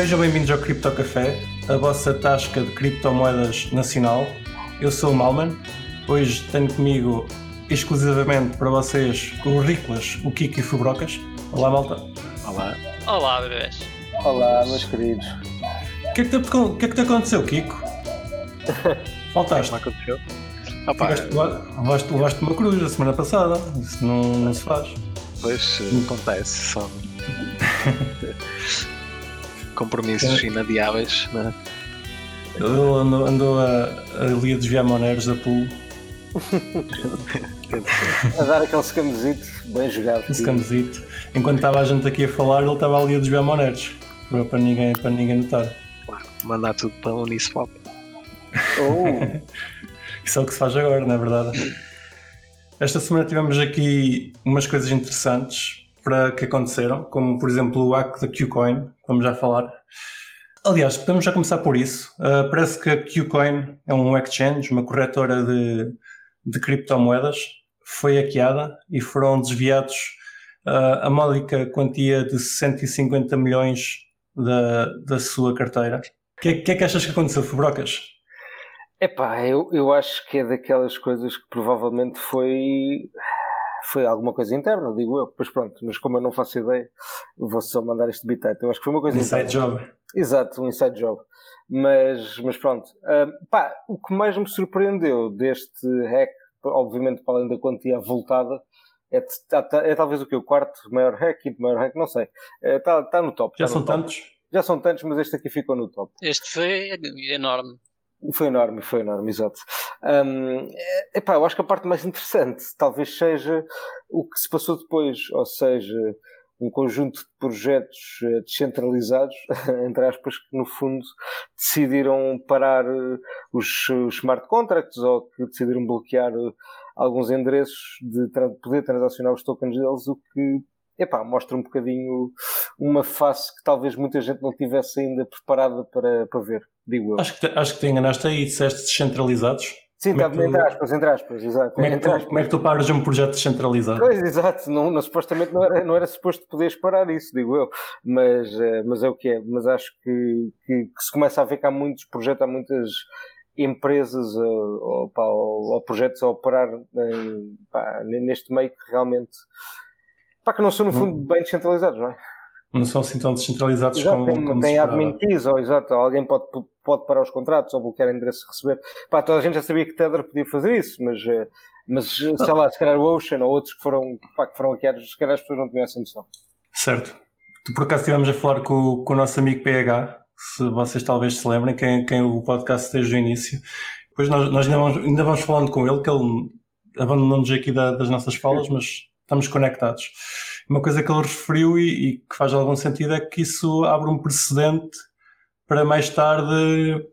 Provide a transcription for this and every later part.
Sejam bem-vindos ao Cripto Café, a vossa tasca de criptomoedas nacional. Eu sou o Malman. Hoje tenho comigo exclusivamente para vocês o Riclas, o Kiko e o Fubrocas. Olá, malta. Olá. Olá, bebês. Olá, meus queridos. O que é que te, o que é que te aconteceu, Kiko? Faltaste. Não aconteceu? Opa, levaste, levaste uma cruz a semana passada. Isso não, não se faz. Pois, acontece. São compromissos inadiáveis. Né? Ele andou, andou a, ali a desviar moneros da pool. a dar aquele scamzito bem jogado. Um scamzito. Enquanto estava a gente aqui a falar, ele estava ali a desviar moneros. Para ninguém, para ninguém notar. Claro, mandar tudo para o Uniswap. Oh. Isso é o que se faz agora, não é verdade? Esta semana tivemos aqui umas coisas interessantes para que aconteceram, como por exemplo o hack da Qcoin, vamos já falar. Aliás, podemos já começar por isso. Uh, parece que a Qcoin é um exchange, uma corretora de, de criptomoedas, foi hackeada e foram desviados uh, a módica quantia de 150 milhões da, da sua carteira. O que, que, é que achas que aconteceu, Fubrocas? Epá, eu, eu acho que é daquelas coisas que provavelmente foi foi alguma coisa interna, digo eu. Pois pronto, mas como eu não faço ideia, vou só mandar este bitite. Eu acho que foi uma coisa inside interna. job. Exato, um inside job. Mas, mas pronto. Uh, pá, o que mais me surpreendeu deste hack, obviamente para além da quantia voltada, é, tá, tá, é talvez o que? O quarto maior hack, quinto maior hack, não sei. Está é, tá no top. Já tá são top. tantos? Já são tantos, mas este aqui ficou no top. Este foi enorme. Foi enorme, foi enorme, exato. Um, epá, eu acho que a parte mais interessante talvez seja o que se passou depois, ou seja, um conjunto de projetos eh, descentralizados, entre aspas, que no fundo decidiram parar eh, os, os smart contracts ou que decidiram bloquear eh, alguns endereços de poder transacionar os tokens deles, o que epá, mostra um bocadinho uma face que talvez muita gente não tivesse ainda preparada para, para ver, digo eu. Acho que, te, acho que te enganaste aí, disseste descentralizados. Sim, está é entre aspas, entre aspas, exato. Como é, que tu, como é que tu paras um projeto descentralizado? Pois, exato, não, não, supostamente não era, não era suposto poderes parar isso, digo eu, mas, eh, mas é o que é. Mas acho que, que, que se começa a ver que há muitos projetos, há muitas empresas ou, ou, pá, ou, ou projetos a operar em, pá, neste meio que realmente pá, que não são no fundo bem descentralizados, não é? Não são assim tão descentralizados exato, como, tem, como tem admin keys, ou exato, alguém pode, pode parar os contratos ou bloquear endereços de receber. Pá, toda a gente já sabia que Tether podia fazer isso, mas, eh, mas sei lá, se calhar o Ocean ou outros que foram, pá, que foram hackeados, se calhar as pessoas não tinham essa noção. Certo. Por acaso estivemos a falar com, com o nosso amigo PH, se vocês talvez se lembrem, quem, quem o podcast desde o início. Depois nós, nós ainda, vamos, ainda vamos falando com ele, que ele abandonou-nos aqui da, das nossas falas, mas estamos conectados. Uma coisa que ele referiu e, e, que faz algum sentido é que isso abre um precedente para mais tarde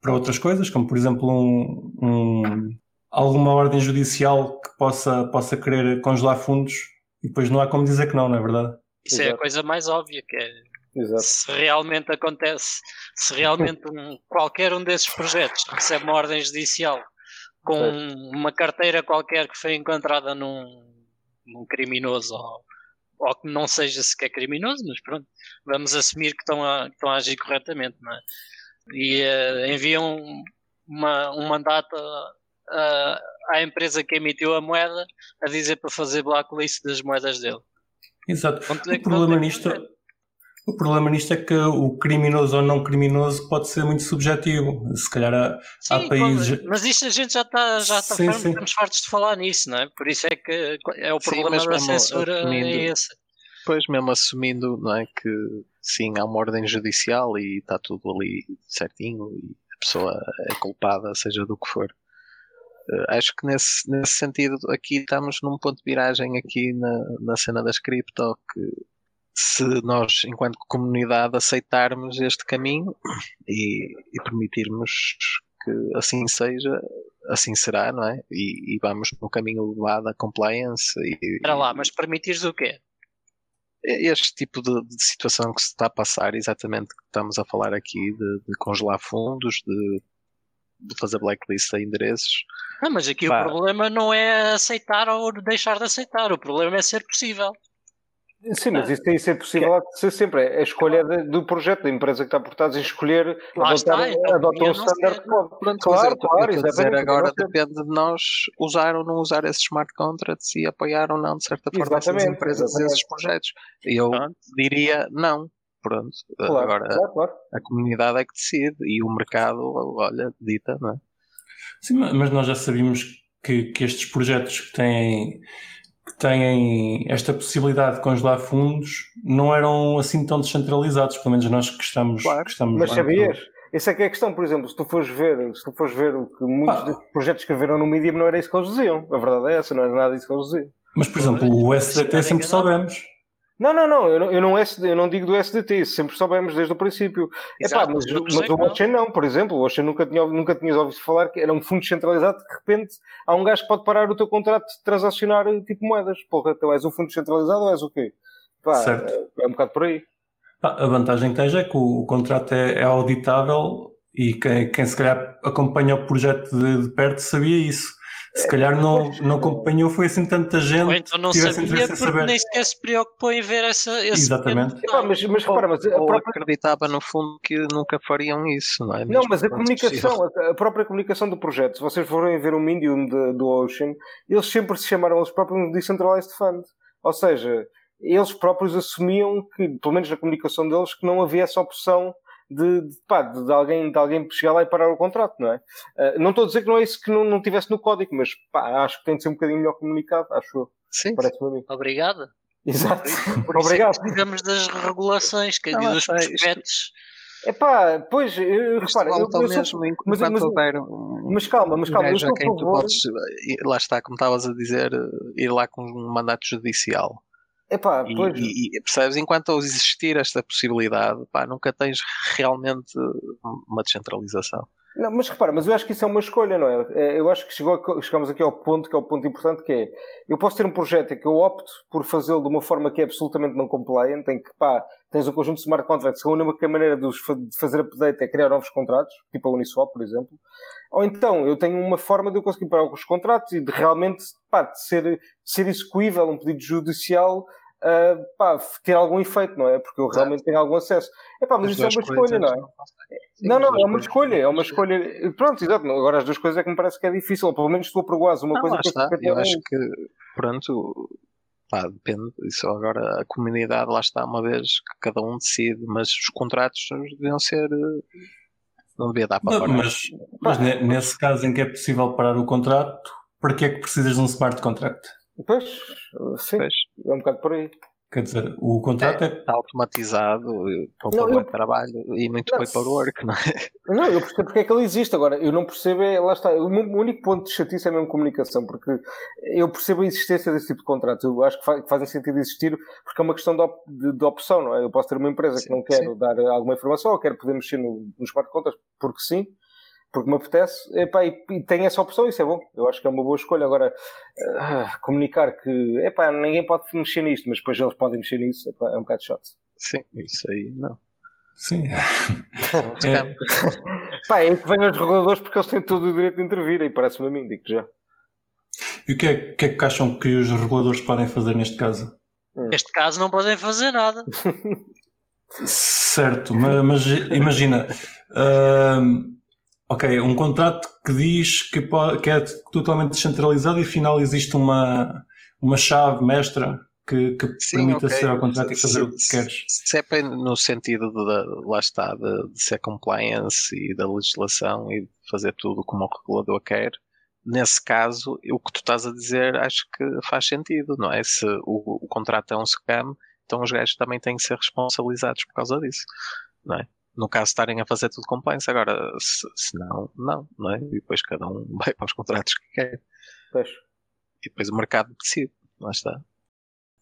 para outras coisas, como por exemplo um, um, alguma ordem judicial que possa, possa querer congelar fundos e depois não há como dizer que não, não é verdade? Isso Exato. é a coisa mais óbvia, que é Exato. se realmente acontece, se realmente um, qualquer um desses projetos recebe uma ordem judicial com uma carteira qualquer que foi encontrada num, um criminoso ou, ou que não seja sequer criminoso, mas pronto, vamos assumir que estão a, que estão a agir corretamente, não é? E uh, enviam uma, um mandato uh, à empresa que emitiu a moeda a dizer para fazer blacklist das moedas dele. Exato. É o problema nisto. O problema nisto é que o criminoso ou não criminoso pode ser muito subjetivo. Se calhar há, sim, há países. Mas isto a gente já está, já está sim, sim. estamos fartos de falar nisso, não é? Por isso é que é o problema da censura assumindo, é esse. Pois mesmo assumindo não é, que sim, há uma ordem judicial e está tudo ali certinho e a pessoa é culpada, seja do que for. Uh, acho que nesse, nesse sentido aqui estamos num ponto de viragem aqui na, na cena das cripto que se nós, enquanto comunidade, aceitarmos este caminho e, e permitirmos que assim seja, assim será, não é? E, e vamos no caminho lá da compliance. E, Espera lá, mas permitires o quê? Este tipo de, de, situação que se está a passar, exatamente que estamos a falar aqui, de, de congelar fundos, de, de, fazer blacklist a endereços. Não, mas aqui Pá. o problema não é aceitar ou deixar de aceitar, o problema é ser possível. Sim, mas isso, isso é possível que... ser sempre. É a escolha de, do projeto, da empresa que está por trás em escolher Lá adotar, está, então, adotar um standard Pronto, claro, claro, exatamente. Agora depende de nós usar ou não usar esses smart contracts e apoiar ou não, de certa forma, essas empresas, exatamente. esses projetos. Eu Pronto. diria não. Pronto, claro, agora claro, claro. a comunidade é que decide e o mercado, olha, dita, não é? Sim, mas nós já sabíamos que, que estes projetos que têm que têm esta possibilidade de congelar fundos não eram assim tão descentralizados, pelo menos nós que estamos, claro, que estamos Mas sabias? Essa é que é a questão, por exemplo, se tu fores ver, se tu fores ver o que muitos ah. projetos que haveram no Medium não era isso que eles diziam. A verdade é essa, não era nada disso que eles diziam. Mas, por exemplo, o SDT sempre soubemos. Não, não, não, eu não, eu não, eu não digo do SDT, sempre soubemos desde o princípio. Exato, Epá, mas, mas o Ocean não, por exemplo, o Ocean nunca, tinha, nunca tinhas ouvido falar que era um fundo centralizado, de repente há um gajo que pode parar o teu contrato de transacionar tipo moedas. Porra, então és um fundo centralizado ou és o quê? Pá, certo. É, é um bocado por aí. A vantagem que tens é que o, o contrato é, é, auditável e quem, quem se calhar acompanha o projeto de, de perto sabia isso se calhar não, não acompanhou, foi assim tanta gente. Ou então não sabia porque saber. nem sequer se preocupou em ver essa, esse Exatamente. Não, mas, mas repara, mas a própria... acreditava no fundo que nunca fariam isso, não é? Mesmo não, mas a comunicação, a, a, própria comunicação do projeto, se vocês forem ver o Medium de, do Ocean, eles sempre se chamaram eles próprios um Decentralized Fund. Ou seja, eles próprios assumiam que, pelo menos na comunicação deles, que não havia essa opção de, de, pá, de, alguém, de alguém chegar lá e parar o contrato, não é? Uh, não estou a dizer que não é isso que não, não tivesse no código, mas pá, acho que tem de ser um bocadinho melhor comunicado, acho eu. Sim. Parece-me a mim. Obrigado. Exato. Por é Obrigado. É precisamos das regulações, que não, dos prospectos. É pá, pois, eu, repara, eu, eu mesmo, sou, mas, mas, mas, calma, mas calma, eu sou quem tu podes, lá está, como estavas a dizer, ir lá com um mandato judicial. Epá, e, e, e, percebes, enquanto existir esta possibilidade, pá, nunca tens realmente uma descentralização. Não, mas repara, mas eu acho que isso é uma escolha, não é? é eu acho que chegou, chegamos aqui ao ponto que é o ponto importante que é eu posso ter um projeto em que eu opto por fazê-lo de uma forma que é absolutamente não compliant, em que pá, tens um conjunto de smart contracts que a única maneira de fazer update é criar novos contratos, tipo a Uniswap, por exemplo. Ou então eu tenho uma forma de eu conseguir parar os contratos e de realmente pá, de ser, de ser execuível um pedido judicial uh, pá, ter algum efeito, não é? Porque eu realmente tenho algum acesso. É pá, mas isso é uma escolha, não é? Sim, não, não, é uma escolha, é uma escolha. Pronto, exato. Agora as duas coisas é que me parece que é difícil, ou pelo menos tu aprovares uma não, coisa que está. Eu acho que, pronto, pá, depende. Isso agora a comunidade lá está uma vez que cada um decide, mas os contratos deviam ser. Não devia dar para parar. Mas, mas nesse caso em que é possível parar o contrato, para que é que precisas de um smart contract? Pois, sim, pois. é um bocado por aí. Quer dizer, o contrato é, é... Está automatizado, poupa não, eu... trabalho e muito não, paperwork, não é? Não, eu percebo porque é que ele existe. Agora, eu não percebo, é, lá está, o único ponto de chatice é a mesma comunicação, porque eu percebo a existência desse tipo de contratos. Eu acho que, faz, que fazem sentido existir porque é uma questão de, op, de, de, opção, não é? Eu posso ter uma empresa sim, que não quer dar alguma informação ou quer poder mexer no, nos smart contracts porque sim, porque me apetece, epá, e, e tem essa opção, isso é bom. Eu acho que é uma boa escolha. Agora, uh, comunicar que epá, ninguém pode mexer nisto, mas depois eles podem mexer nisso, epá, é um bocado chato. Sim, isso aí não. Sim. é. Pá, é que vem os reguladores porque eles têm todo o direito de intervir, aí parece-me a mim, digo já. E o que é, que é que acham que os reguladores podem fazer neste caso? Neste caso não podem fazer nada. certo, mas, mas imagina. Uh, Ok, um contrato que diz que, pode, que é totalmente descentralizado e afinal existe uma, uma chave mestra que, que Sim, permite okay. aceder ao contrato e fazer se, o que queres. Se é no sentido de, lá está, de, de, ser compliance e da legislação e de fazer tudo como o regulador quer, nesse caso, o que tu estás a dizer acho que faz sentido, não é? Se o, o contrato é um scam, então os gajos também têm que ser responsabilizados por causa disso, não é? No caso de estarem a fazer tudo compliance, agora se, se, não, não, não é? E depois cada um vai para os contratos que quer. Pois. E depois o mercado decide, lá está.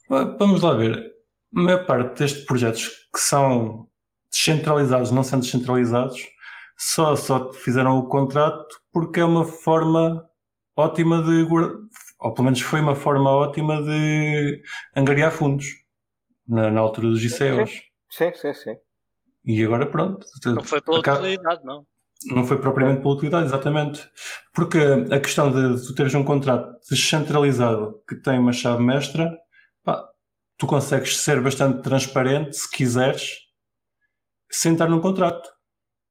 Vamos lá ver. A maior parte destes projetos que são descentralizados, não sendo descentralizados, só, só fizeram o contrato porque é uma forma ótima de, ou pelo menos foi uma forma ótima de angariar fundos na, na altura dos ICEOs. Sim, sim, sim. E agora pronto. Não foi pela acaba... utilidade, não. Não foi propriamente pela utilidade, exatamente. Porque a questão de tu teres um contrato descentralizado que tem uma chave mestra, pá, tu consegues ser bastante transparente se quiseres, sem estar num contrato.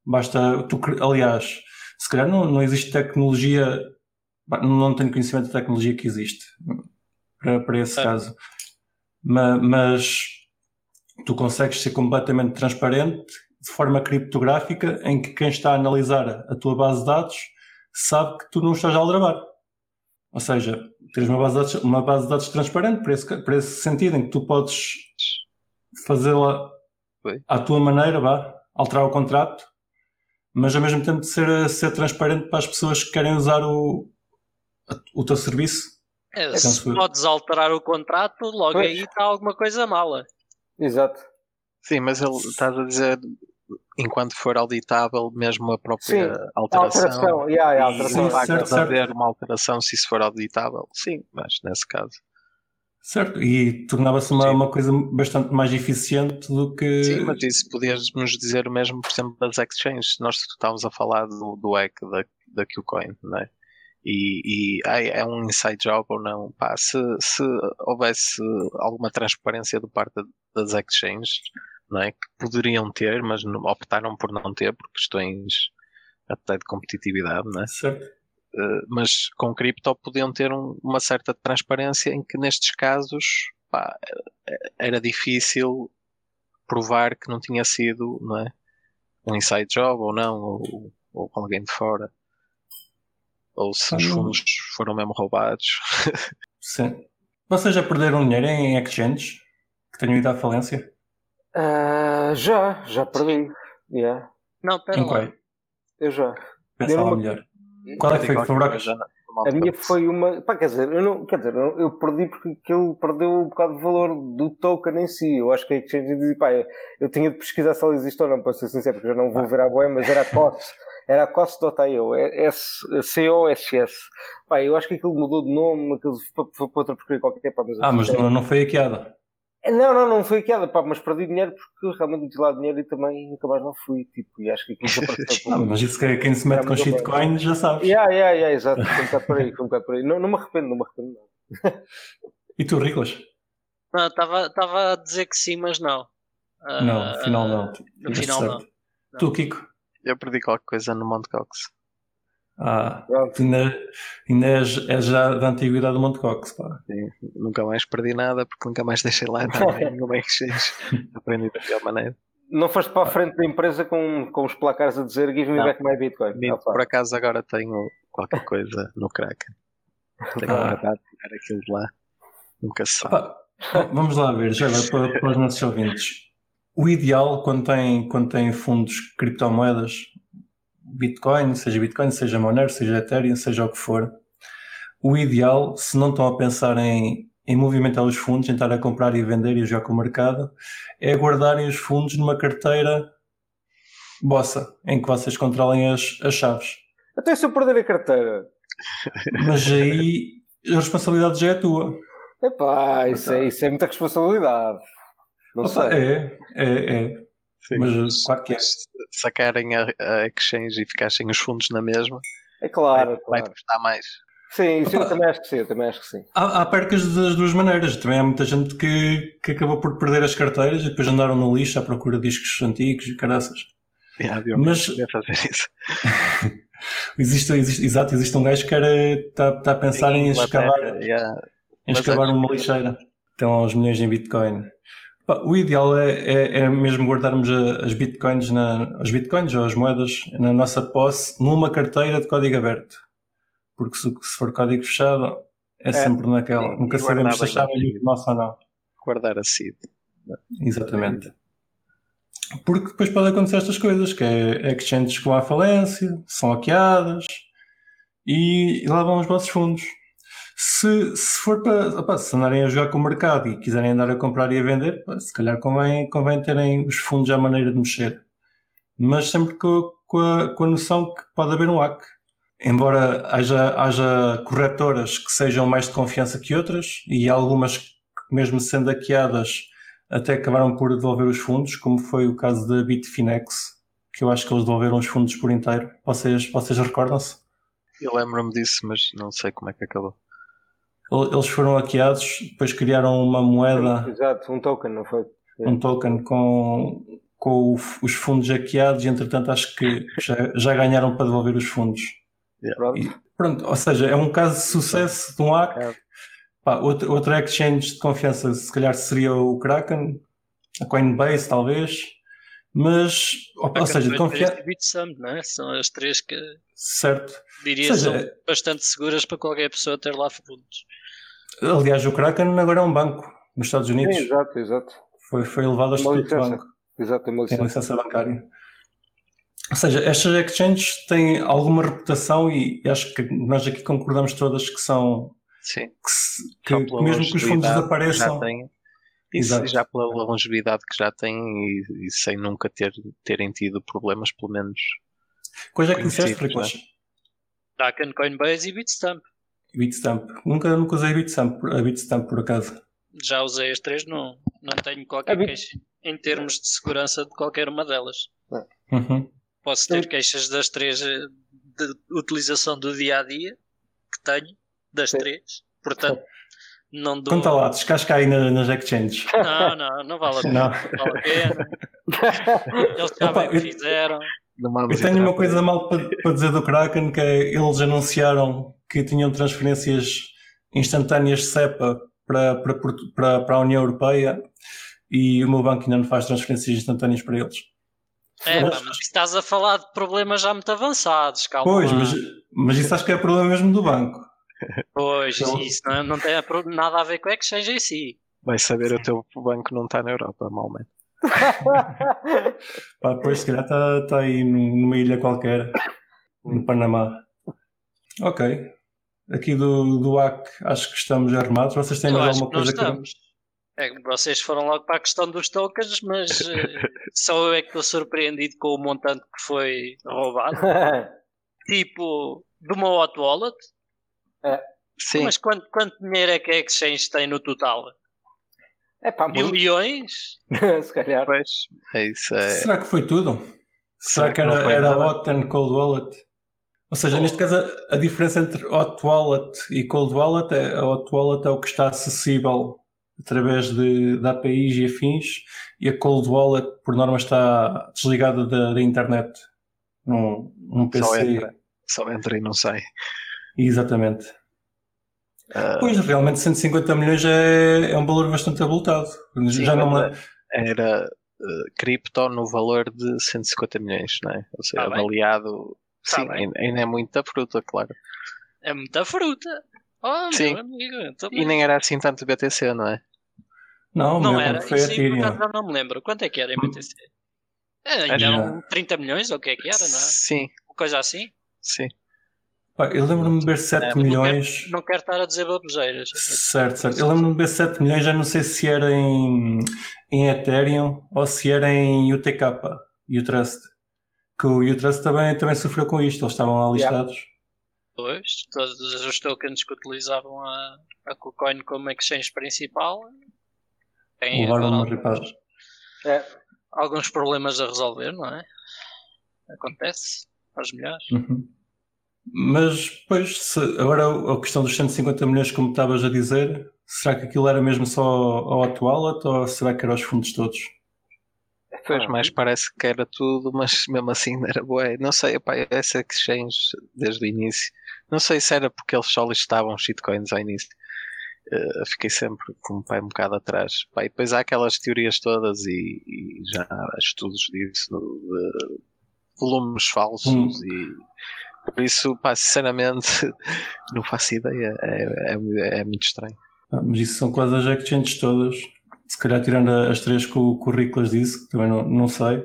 Basta, tu, aliás, se calhar não, não existe tecnologia, não tenho conhecimento da tecnologia que existe para, para esse é. caso, mas, mas tu consegues ser completamente transparente de forma criptográfica em que quem está a analisar a tua base de dados sabe que tu não estás a aldrabar. Ou seja, tens uma base de dados, uma base de dados transparente para esse, para esse sentido em que tu podes fazê-la à tua maneira, vá, alterar o contrato, mas ao mesmo tempo ser, ser transparente para as pessoas que querem usar o, o teu serviço. É, se podes alterar o contrato, logo pois. aí está alguma coisa mala. Exato. Sim, mas ele está a dizer enquanto for auditável, mesmo a própria sim, alteração. A alteração, yeah, yeah, a alteração. Sim, certo, certo. haver uma alteração se isso for auditável, sim, mas nesse caso. Certo, e tornava-se uma, uma, coisa bastante mais eficiente do que. Sim, mas isso podias nos dizer o mesmo, por exemplo, das exchanges. Nós estávamos a falar do, do hack da, da Qcoin, não é? E, e ai, é um inside job ou não? Pá, se, se houvesse alguma transparência do parte das exchanges, não é? que poderiam ter, mas optaram por não ter por questões até de competitividade, não é? Certo. Uh, mas com cripto podiam ter um, uma certa transparência em que nestes casos pá, era difícil provar que não tinha sido não é? um inside job ou não, ou, ou alguém de fora. Ou se os fundos foram mesmo roubados. Sim. Vocês já perderam dinheiro em exchanges que tenham ido à falência? Uh, já, já perdi. Yeah. Não, pera lá. Eu já. Pensa lá melhor. Qual é que foi que foi a minha foi uma. Pá, quer dizer, eu não, quer dizer, eu perdi porque aquilo perdeu um bocado de valor do token em si. Eu acho que a Exchange dizia, pá, eu tinha de pesquisar se ela existe ou não, para ser sincero, porque eu não vou ver a boa, mas era a COS. Era a COS.io, C-O-S-S. Pá, eu acho que aquilo mudou de nome, aquilo foi para outra porcaria qualquer. Pá, mas ah, mas não, não foi hackeada. Não, não, não foi queda, pá, mas perdi dinheiro porque realmente meti lá dinheiro e também nunca mais não fui, tipo, e acho que aquilo desapareceu. ah, mas isso que é quem se mete com shitcoin já sabes. Yeah, yeah, yeah, exato, foi um bocado por aí, foi um bocado por aí. Não, não me arrependo, não me arrependo não. e tu, Riclas? Não, estava a dizer que sim, mas não. Uh, não, afinal não. No final não. Tu, Kiko? Eu perdi qualquer coisa no Monte Cox. Ah, tu ainda, ainda és, és, já da antiguidade do Monte Cox, pá. Sim, nunca mais perdi nada porque nunca mais deixei lá nada nenhuma exchange. Aprendi da pior maneira. Não foste para a frente da empresa com, com os placares a dizer Give me não. back my Bitcoin. Ah, por acaso agora tenho qualquer coisa no Kraken. Tenho ah. guardado tirar aquilo de lá. Nunca se sabe. Ah, vamos lá ver, já para, para os nossos ouvintes. O ideal quando tem, quando tem fundos criptomoedas Bitcoin, seja Bitcoin, seja Monero, seja Ethereum, seja o que for, o ideal, se não estão a pensar em, em movimentar os fundos, em estar a comprar e vender e jogar com o mercado, é guardarem os fundos numa carteira vossa, em que vocês controlem as, as chaves. Até se eu perder a carteira. Mas aí a responsabilidade já é tua. Epá, isso, é, isso é muita responsabilidade. Não Opa, sei. É, é, é. Sim, mas claro que é. sacarem a, a exchange e ficassem os fundos na mesma, é claro, vai, claro. vai custar mais. Sim, isso eu também acho que sim, também acho que sim. Há, há percas das duas maneiras. Também há muita gente que, que acabou por perder as carteiras e depois andaram no lixo à procura de discos antigos e caraças. Yeah, Mas fazer isso. existe, existe, exato, existe um gajo que está tá a pensar em escavar, yeah. em escavar uma lixeira. Então, aos milhões em Bitcoin. O ideal é, é, é mesmo guardarmos as bitcoins, na, as bitcoins ou as moedas na nossa posse numa carteira de código aberto. Porque se, se for código fechado, é, é sempre naquela. Sim, Nunca sabemos se a chave é nossa ou não. Guardar a seed. Exatamente. Porque depois pode acontecer estas coisas, que é exchanges que vão à falência, são hackeadas e, e lá vão os vossos fundos. Se, se for para opa, se andarem a jogar com o mercado e quiserem andar a comprar e a vender, se calhar convém, convém terem os fundos à maneira de mexer. Mas sempre com, com, a, com a noção que pode haver um hack. Embora haja, haja corretoras que sejam mais de confiança que outras, e algumas que, mesmo sendo hackeadas, até acabaram por devolver os fundos, como foi o caso da Bitfinex, que eu acho que eles devolveram os fundos por inteiro. Vocês, vocês recordam-se? Eu lembro-me disso, mas não sei como é que acabou. Eles foram hackeados, depois criaram uma moeda. Exato, um token, não foi? Um token com, com os fundos hackeados e entretanto acho que já, já ganharam para devolver os fundos. Yeah. Pronto. E, pronto. ou seja, é um caso de sucesso de um hack. É. Pá, outro, outro exchange de confiança se calhar seria o Kraken, a Coinbase talvez. Mas, ou, ou seja, confiar. não é? São as três que certo. diria seja, são bastante seguras para qualquer pessoa ter lá fundos. Aliás, o Kraken agora é um banco nos Estados Unidos. Sim, exato, exato. Foi, foi elevado a estatuto de banco. Exato, tem uma licença. Tem licença bancária. Ou seja, estas exchanges têm alguma reputação e acho que nós aqui concordamos todas que são. Sim. Que, que mesmo que os fundos desapareçam. Isso já pela longevidade que já têm e, e, sem nunca ter, terem tido problemas, pelo menos. Coisa que disseste, Riclas? Kraken, Coinbase e Bitstamp. Bitstamp. Nunca, nunca usei Bitstamp, a Bitstamp por acaso. Já usei as três, não, não tenho qualquer queixa em termos de segurança de qualquer uma delas. Uhum. Posso ter queixas das três eh, de utilização do dia a dia que tenho, das Sim. três. Portanto, não dou... Conta lá, descasca aí nas exchanges. Não, não, não vale a pena. Não. vale a pena. Eles já Opa, bem fizeram. Eu tenho uma coisa mal para, para dizer do Kraken, que é eles anunciaram que tinham transferências instantâneas de SEPA para, para, para, para a União Europeia e o meu banco ainda não faz transferências instantâneas para eles. É, mas, mas estás a falar de problemas já muito avançados, calma. Pois, mas, mas isso acho que é problema mesmo do banco. Pois, então, isso não, não tem nada a ver com o exchange em si. Vai saber Sim. o teu banco não está na Europa, malmente. Pá, depois se calhar está tá aí numa ilha qualquer, no Panamá. Ok. Aqui do, do AC acho que estamos arrumados. Vocês têm mais alguma coisa que. É, vocês foram logo para a questão dos tokens, mas uh, só eu é que estou surpreendido com o montante que foi roubado. tipo, de uma hot wallet. É. Sim. Mas quanto, quanto dinheiro é que a Exchange tem no total? É pá, Milhões? Se calhar. Pois, é isso. É... Será que foi tudo? Será, Será que era, era hot and cold wallet? Ou seja, oh. neste caso, a, a, diferença entre hot wallet e cold wallet é a hot wallet é o que está acessível através de, de APIs e afins, e a Cold Wallet, por norma, está desligada da, da internet num, num PC. Só entra, só entra e não sai. Exatamente. Uh, pois, realmente 150 milhões é, é um valor bastante abultado. Sim, Já não me... Era uh, cripto no valor de 150 milhões, não é? Ou seja, tá avaliado. Tá sim, bem. ainda é muita fruta, claro. É muita fruta. Oh, Sim. Amigo, e nem era assim tanto BTC, não é? Não, não era. Foi Isso aí, por não me lembro. Quanto é que era em BTC? É, ainda eram 30 milhões ou o que é que era, não é? Sim. Coisa assim? Sim. Eu lembro-me de ver 7 é, milhões. Não quero, não quero, estar a dizer baboseiras. Certo, certo. Eu lembro-me de ver 7 milhões, já não sei se era em, em Ethereum ou se era em UTK, Utrust. Que o Utrust também, também sofreu com isto, eles estavam lá listados. Yeah. Pois, todos os tokens que utilizavam a, a KuCoin como exchange principal têm alguns, é. alguns problemas a resolver, não é? Acontece aos melhores. Uhum. Mas, pois, se, agora a questão dos 150 milhões, como estavas a dizer, será que aquilo era mesmo só ao atual ou será que eram os fundos todos? Pois, mais parece que era tudo, mas mesmo assim não era boa. Não sei, opa, essa exchange desde o início. Não sei se era porque eles só listavam shitcoins ao início. Uh, fiquei sempre com o pai um bocado atrás. Pá, e depois há aquelas teorias todas e, e já há estudos disso, de volumes falsos hum. e por isso, pá, sinceramente, não faço ideia. É, é, é muito estranho. Ah, mas isso são quase as exchanges todas se calhar tirando as três que o currículas disse, que também não, não sei,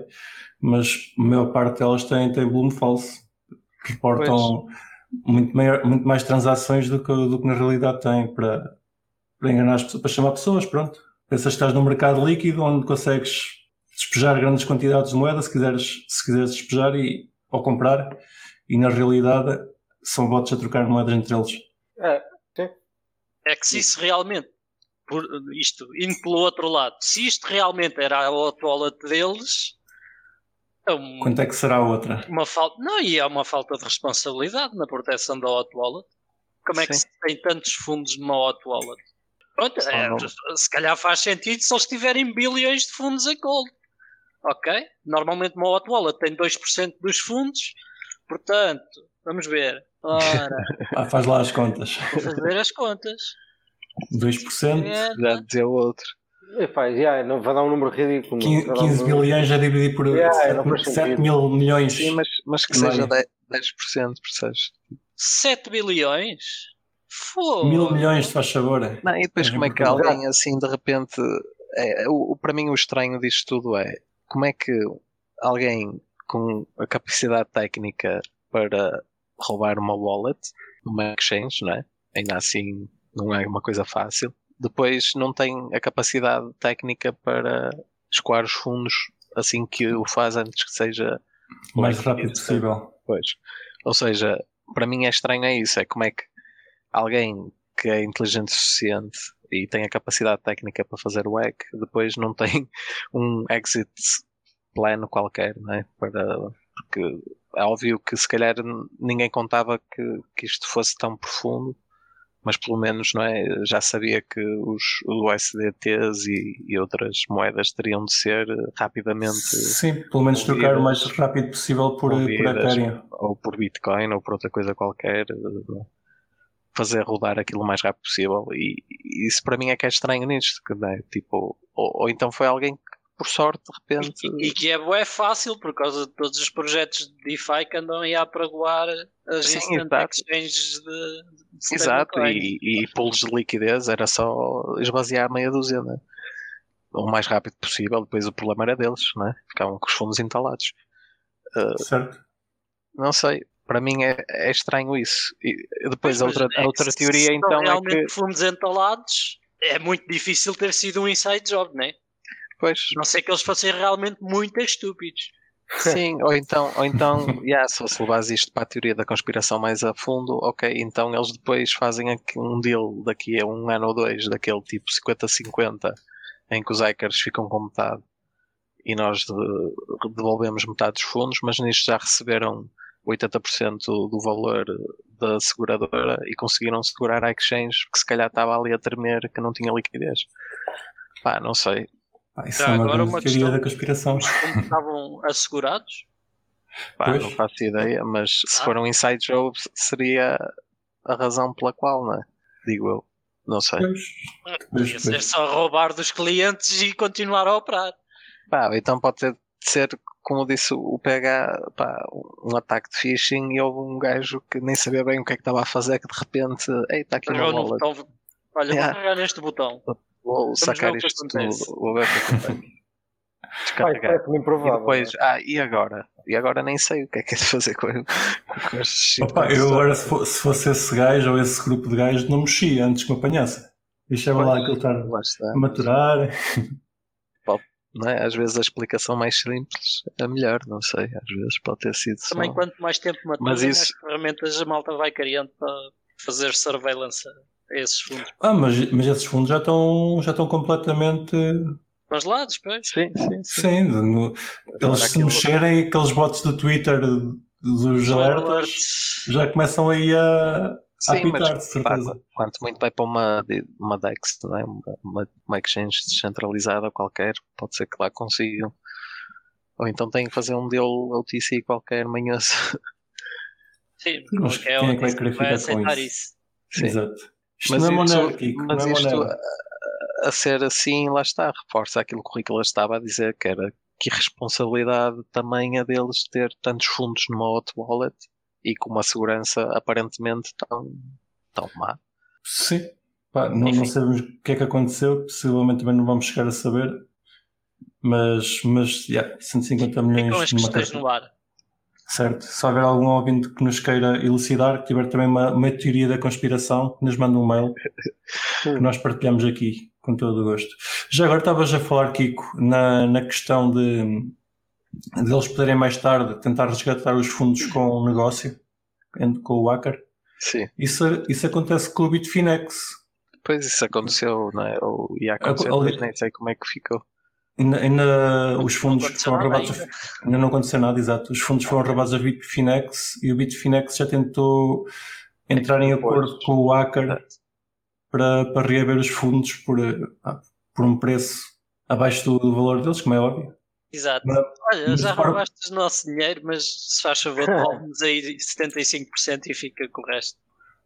mas a maior parte delas tem, tem volume falso. Reportam muito, maior, muito mais transações do que, do que na realidade têm para, para enganar as pessoas, para chamar pessoas, pronto. Pensas que estás num mercado líquido onde consegues despejar grandes quantidades de moeda se quiseres, se quiseres despejar e, ou comprar, e na realidade são bots a trocar moedas entre eles. É, sim. É que se isso realmente por isto, indo pelo outro lado, se isto realmente era a hot wallet deles. É um, Quanto é que será a outra? Uma falta, não, e é uma falta de responsabilidade na proteção da hot wallet. Como é que se tem tantos fundos numa hot wallet? Pronto, é, se calhar faz sentido se eles tiverem bilhões de fundos em gold. Ok? Normalmente uma hot wallet tem 2% dos fundos, portanto, vamos ver. Ora, ah, faz lá as contas. Vou fazer as contas. 2%. É, já dizer o outro. Epá, já, não vai dar um número ridículo. 15, 15 bilhões a dividir por yeah, 7, 7 mil milhões. Sim, mas, mas que seja 10%, 10% percebes? 7 bilhões? Foda. Mil milhões, faz favor. Não, e depois, é como é que alguém assim de repente. É, o, para mim, o estranho disto tudo é como é que alguém com a capacidade técnica para roubar uma wallet, uma exchange, não é? Ainda assim, não é uma coisa fácil. Depois, não tem a capacidade técnica para escoar os fundos assim que o faz antes que seja o mais rápido possível. Pois. Ou seja, para mim é estranho é isso, é como é que alguém que é inteligente o suficiente e tem a capacidade técnica para fazer o hack, depois não tem um exit plano qualquer, né? Para, porque é óbvio que se calhar ninguém contava que, que isto fosse tão profundo, mas pelo menos não é, já sabia que os USDTs e, e outras moedas teriam de ser rapidamente. Sim, pelo menos trocar o mais rápido possível por, por Ethereum. Ou por Bitcoin ou por outra coisa qualquer. Não? fazer rodar aquilo o mais rápido possível. E, e isso para mim é que é estranho nisto. Que, né? tipo, ou, ou, então foi alguém que, por sorte, de repente. E, e que é, é fácil por causa de todos os projetos de DeFi que andam aí a apregoar as Sim, instant exchanges de. de exato, e, e pools de liquidez era só esvaziar meia dúzia, né? o mais rápido possível. Depois o problema era deles, né? ficavam com os fundos entalados. Uh, certo. Não sei, para mim é, é estranho isso. E depois a outra, a outra teoria então é que. fundos entalados, é muito difícil ter sido um inside job, não é? Pois. Não sei que eles fossem realmente muito estúpidos. Sim, ou então, ou então yeah, se você levares isto para a teoria da conspiração mais a fundo, ok, então eles depois fazem aqui um deal daqui a um ano ou dois, daquele tipo 50-50, em que os hackers ficam com metade e nós devolvemos metade dos fundos, mas nisto já receberam 80% do valor da seguradora e conseguiram segurar a exchange que se calhar estava ali a tremer que não tinha liquidez. Pá, não sei. Pá, isso Já, é uma agora uma teoria da conspiração. estavam assegurados? Pá, não faço ideia, mas se ah. for um inside job seria a razão pela qual, não é? Digo eu. Não sei. Podia ser só roubar dos clientes e continuar a operar. Pá, então pode ter de ser como disse o PH, pá, um ataque de phishing e houve um gajo que nem sabia bem o que é que estava a fazer, que de repente, ei, está aqui uma bola. Botão, olha, yeah. vou carregar neste botão. Vou sacar isto tudo, vou ver o que acontece. Descarregar. e depois, ah, e agora? E agora nem sei o que é que é de fazer com, com estes Opa, Eu agora, se fosse, se fosse esse gajo ou esse grupo de gajos, não mexia antes que me apanhasse. Deixava lá aquilo estar a maturar não é? Às vezes a explicação mais simples é melhor, não sei. Às vezes pode ter sido Também só... quanto mais tempo matura, Mas isso... mais ferramentas a malta vai criando para fazer surveillance esses fundos. Ah, mas, mas esses fundos já estão, já estão completamente... Congelados, pois. Sim, sim. Sim, sim no, eles se mexerem, aqueles bots do Twitter dos alertas já começam aí a Sim, mas pá, quanto muito vai para uma, uma DEX, não é? uma, uma exchange descentralizada qualquer, pode ser que lá consigam. Ou então tem que fazer um deal OTC qualquer manhoso. Sim, mas quem é que vai querer ficar com isso? isso. Sim. Exato. Isto mas não é monárquico. Mas é isto a, a, ser assim, lá está, reforça aquilo que o Ricola estava a dizer, que era que responsabilidade também é deles ter tantos fundos numa hot wallet e com uma segurança aparentemente tão, tão má. Sim, Pá, não, não, sabemos o que é que aconteceu, possivelmente também não vamos chegar a saber, mas, mas yeah, 150 milhões numa caixa. no ar. Certo, se houver algum ouvinte que nos queira elucidar, que tiver também uma, uma teoria da conspiração, nos manda um mail que nós partilhamos aqui com todo o gosto. Já agora estavas a falar, Kiko, na, na questão de de eles poderem mais tarde tentar resgatar os fundos com o negócio, com o hacker. Sim. Isso, isso acontece com o Bitfinex. Pois isso aconteceu, não é? Ou ia acontecer, mas nem sei como é que ficou. Ainda, ainda os fundos foram roubados. Ainda. ainda não aconteceu nada, exato. Os fundos foram roubados a Bitfinex e o Bitfinex já tentou entrar em acordo com o hacker para, para reaver os fundos por, ah, por um preço abaixo do, do valor deles, como é óbvio. Exato. Mas- Olha, já para- roubaste o nosso dinheiro, mas se faz favor, devolve-nos aí 75% e fica com o resto.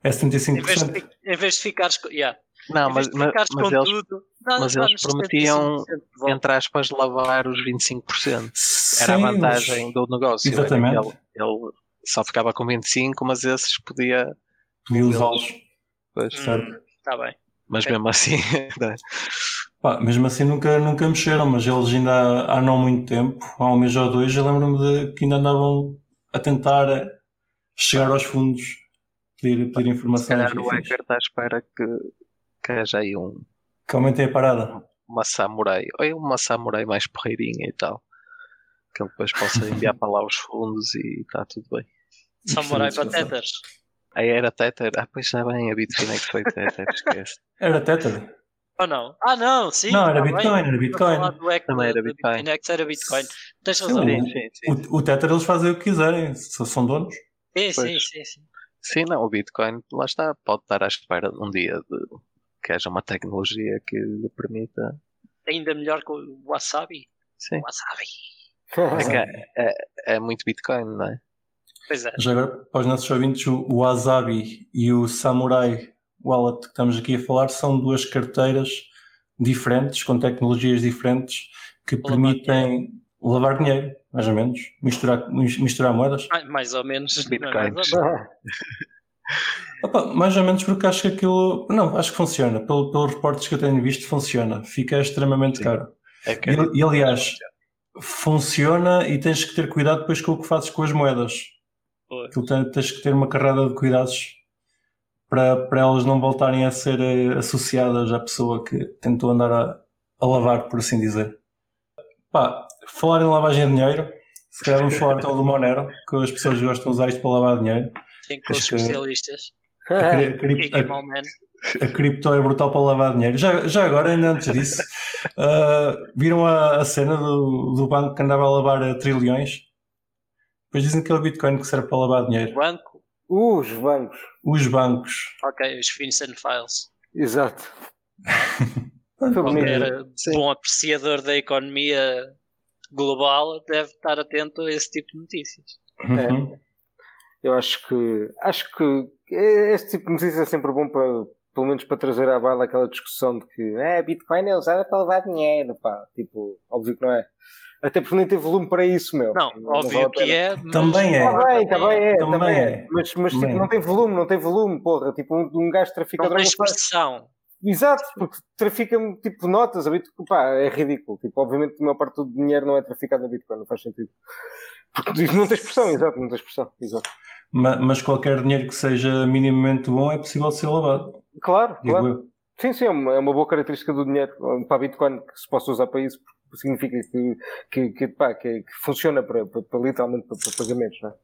É Em vez de, 75%. em vez de ficares. Yeah. Não, mas, mas, mas eles, mas eles prometiam, 75% de volta. entre aspas, lavar os 25%. Sim, Era a mas- vantagem do negócio. Exatamente. Ele, ele só ficava com 25%, mas esses podia. Podia usá-los. Pois. Hum, Tá bem. Mas mesmo assim. né? Pá, mesmo assim nunca, nunca mexeram, mas eles ainda há, há não muito tempo, há um mês ou dois, eu lembro-me de que ainda andavam a tentar chegar aos fundos, pedir, pedir Se informações. calhar o hacker está à espera que, que haja aí um, Que aumentem a parada. uma samurai, ou uma samurai mais porreirinha e tal. Que ele depois possa enviar para lá os fundos e está tudo bem. Samurai é para Tethers. Aí era Tether. Ah, pois já bem, a Bitcoin é que foi Tether, esquece. Era Tether. Ou não? Ah, não, sim. Não, era tá bem. Bitcoin, era Bitcoin. Também era Bitcoin. Bitfinex, era Bitcoin. Tens Sim, razão. o- Sim, sim, sim. O, o Tether eles fazem o que quiserem, são donos. Sim, sim, Pois. sim, sim. Sim, não, o Bitcoin, lá está, pode estar à espera um dia de que haja uma tecnologia que lhe permita. Ainda melhor que o Wasabi. Sim, Wasabi. é, que é, é, é muito Bitcoin, não é? Pois é. Já agora, para os nossos ouvintes, o Wasabi e o Samurai Wallet que estamos aqui a falar são duas carteiras diferentes, com tecnologias diferentes, que permitem lavar dinheiro, mais ou menos, misturar, mis- misturar moedas. Mais, mais ou menos. Bitcoins. mais ou menos. Opa, mais ou menos porque acho que aquilo. Não, acho que funciona. Pelo, pelos reportes que eu tenho visto, funciona. Fica extremamente Sim. caro. É que E, e, aliás, funciona e tens que ter cuidado depois com o que fazes com as moedas. Pois. Tens que ter uma carrada de cuidados para, para elas não voltarem a ser eh, associadas à pessoa que tentou andar a, a lavar, por assim dizer. Pá, falar em lavagem de dinheiro, se calhar vamos falar então do Monero, que as pessoas gostam de usar isto para lavar dinheiro. Sim, com os que- especialistas. A, cri- a cri- Kiki a- a cripto é brutal para lavar dinheiro. Já, já agora, ainda antes disso, ah, viram a, a cena do, do banco que andava a lavar a trilhões? Depois dizem que é o Bitcoin que serve para lavar dinheiro. Banco. Os bancos. Os bancos. Ok, os Vincent Files. Exato. Qualquer bom apreciador da economia global deve estar atento a esse tipo de notícias. Uhum. Eu acho que acho que este tipo de notícias é sempre bom para pelo menos para trazer à baila aquela discussão de que é, Bitcoin é usada para levar dinheiro, pá. Tipo, óbvio que não é. Até porque nem tem volume para isso, meu. Não, vale óbvio que é. mas- Também é. Está bem, é, Também também é. é. Mas, mas tipo, Também é. não tem volume, não tem volume, porra. Tipo, um, um gajo trafica Não tem expressão. Exato, porque trafica tipo notas, a Bitcoin, pá, é ridículo. Tipo, obviamente a maior parte do dinheiro não é traficado na Bitcoin, não faz sentido. Porque não tem expressão, exato, não tem expressão, exato. Ma- Mas qualquer dinheiro que seja minimamente bom é possível ser lavado. Claro, Digo claro. eu. Sim, sim, é uma, é uma boa característica do dinheiro para a Bitcoin que se possa usar para isso, porque significa que, que, que, pá, que, que funciona para, para, para literalmente para, para pagamentos, não é?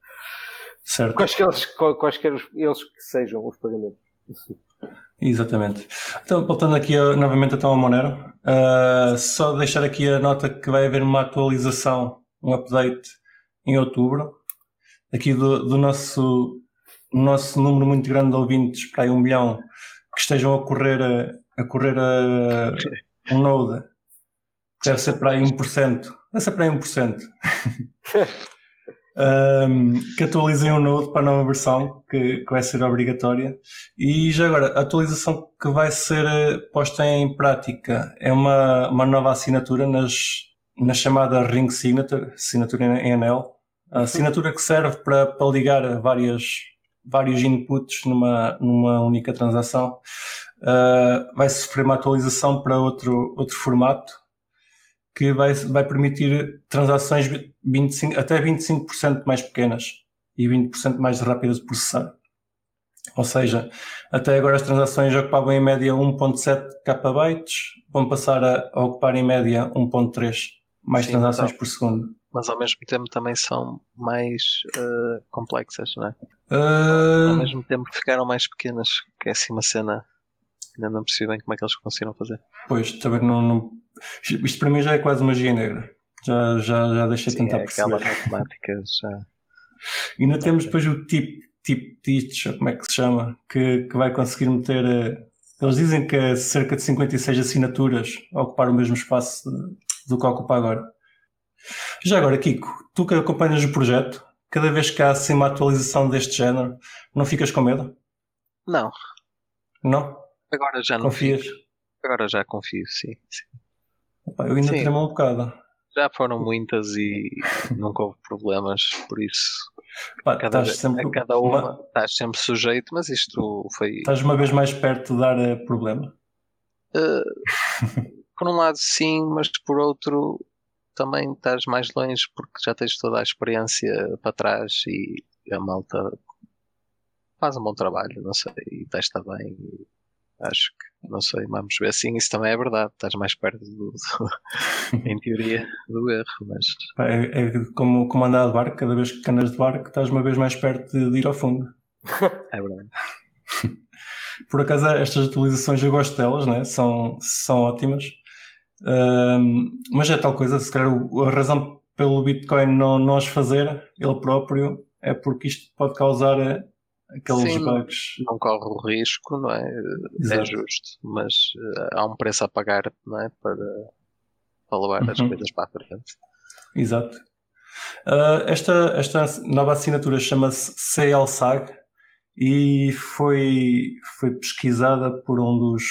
Certo. Quaisquer, eles, quaisquer eles que sejam os pagamentos. Exatamente. Então, voltando aqui a- novamente então ao Monero, ah, só deixar aqui a nota que vai haver uma atualização, um update em outubro, aqui do, do nosso, nosso número muito grande de ouvintes, para aí um milhão, que estejam a correr a, a correr a um node, deve ser para aí 1%, deve ser para aí 1%. Um, que atualizem o Node para a nova versão, que, que vai ser obrigatória. E já agora, a atualização que vai ser eh, posta em prática é uma, uma nova assinatura nas, na chamada Ring Signature, assinatura em anel. A assinatura que serve para, para ligar várias, vários inputs numa, numa única transação. Uh, vai sofrer uma atualização para outro, outro formato que vai, vai permitir transações 25, até 25% mais pequenas e 20% mais rápidas de processar. Ou seja, até agora as transações ocupavam em média 1.7 KB, vão passar a, a ocupar em média 1.3 mais Sim, transações então. por segundo. mas ao mesmo tempo também são mais eh, complexas, não é? Uh, Ao mesmo tempo ficaram mais pequenas, que é assim uma cena. Ainda não percebi bem como é que eles conseguiram fazer. Pois, também não, não- Isto para mim já é quase magia negra. Já, já, já deixei de Sim, tentar é perceber. matemática já. E ainda temos depois o tipo Tip Teach, como é que se chama, que, que vai conseguir meter. eh, Eles dizem que é cerca de 56 assinaturas a ocupar o mesmo espaço do que ocupa agora. Já agora, Kiko, tu que acompanhas o projeto, cada vez que há assim uma atualização deste género, não ficas com medo? Não, Não? agora já não Confias? fico. Agora já confio, sim. sim. Pá, Eu ainda Sim. tremo um bocado. Já foram muitas e nunca houve problemas, por isso Pá, cada, sempre a cada uma estás sempre sujeito, mas isto foi Estás uma vez mais perto de dar eh, problema. eh, por um lado sim, mas por outro também estás mais longe porque já tens toda a experiência para trás e a malta faz um bom trabalho, não sei, e testa bem. e acho que, não sei, vamos ver. Sim, isso também é verdade, estás mais perto, do, do- em teoria, do erro, mas É, é como, como andar de barco, cada vez que andas de barco estás uma vez mais perto de, de ir ao fundo. é verdade. Por acaso estas atualizações eu gosto delas, né? são, são ótimas. Ahm, mas é tal coisa, se calhar a razão pelo Bitcoin não, não as fazer, ele próprio, é porque isto pode causar eh, aqueles Sim. bugs. Não corre o risco, não é? É Exato. justo, mas eh, há um preço a pagar, não é? Para, para levar as Uhum. coisas para a frente. Exato. Ah, esta, esta nova assinatura chama-se CLSAG e foi, foi pesquisada por um dos,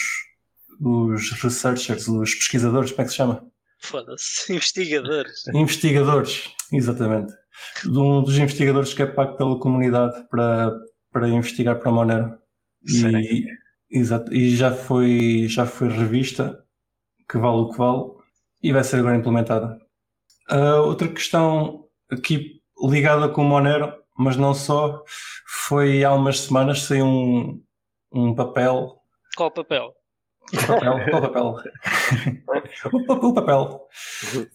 dos researchers, dos pesquisadores, como é que se chama? Foda-se, investigadores. Investigadores, exatamente. De um dos investigadores que é pago pela comunidade para, para investigar para a Monero. Sério? E, exato, e já foi, já foi revista, que vale o que vale, e vai ser agora implementada. Ah, outra questão aqui ligada com o Monero, mas não só, foi há umas semanas saiu um, um papel Qual papel? O papel, o papel. o, pa- o papel.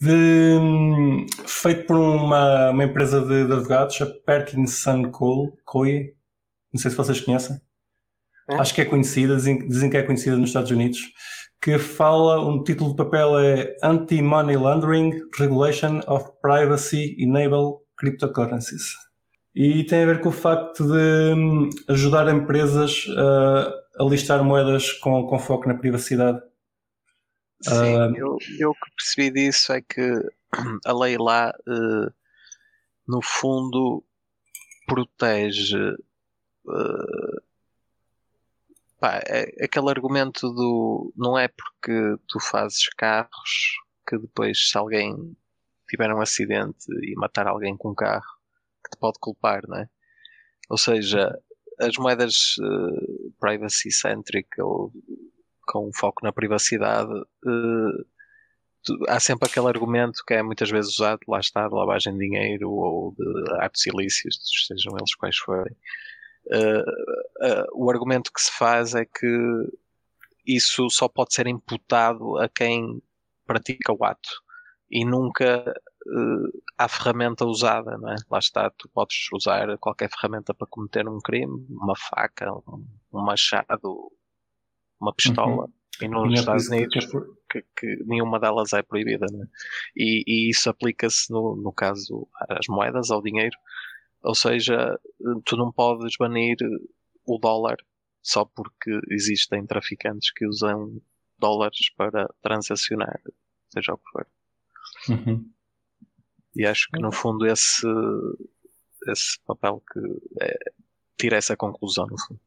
De, hum, feito por uma, uma empresa de, de advogados, a Perkinson Cole, Coie. Não sei se vocês conhecem. É? Acho que é conhecida, dizem, dizem que é conhecida nos Estados Unidos. Que fala, um título de papel é Anti-Money Laundering Regulation of Privacy Enable Cryptocurrencies. E tem a ver com o facto de hum, ajudar empresas a listar moedas com, com foco na privacidade. Sim, Ah, eu, eu que percebi disso é que a lei lá, eh, no fundo, protege. eh, pá, é, aquele argumento do. Não é porque tu fazes carros que depois, se alguém tiver um acidente e matar alguém com um carro, que te pode culpar, não é? Ou seja, as moedas eh, privacy-centric ou com foco na privacidade, eh, há sempre aquele argumento que é muitas vezes usado, lá está, de lavagem de dinheiro ou de atos ilícitos, sejam eles quais forem. Eh, eh, o argumento que se faz é que isso só pode ser imputado a quem pratica o ato e nunca eh, há ferramenta usada, não é? Lá está, tu podes usar qualquer ferramenta para cometer um crime, uma faca, um, um machado, uma pistola. E nos Uhum. E é Estados Unidos que, que nenhuma delas é proibida, né? e, e isso aplica-se no, no caso às moedas, ao dinheiro, ou seja, tu não podes banir o dólar só porque existem traficantes que usam dólares para transacionar, seja o que for. Uhum. E acho que no fundo esse, esse papel que é, tira essa conclusão, no fundo.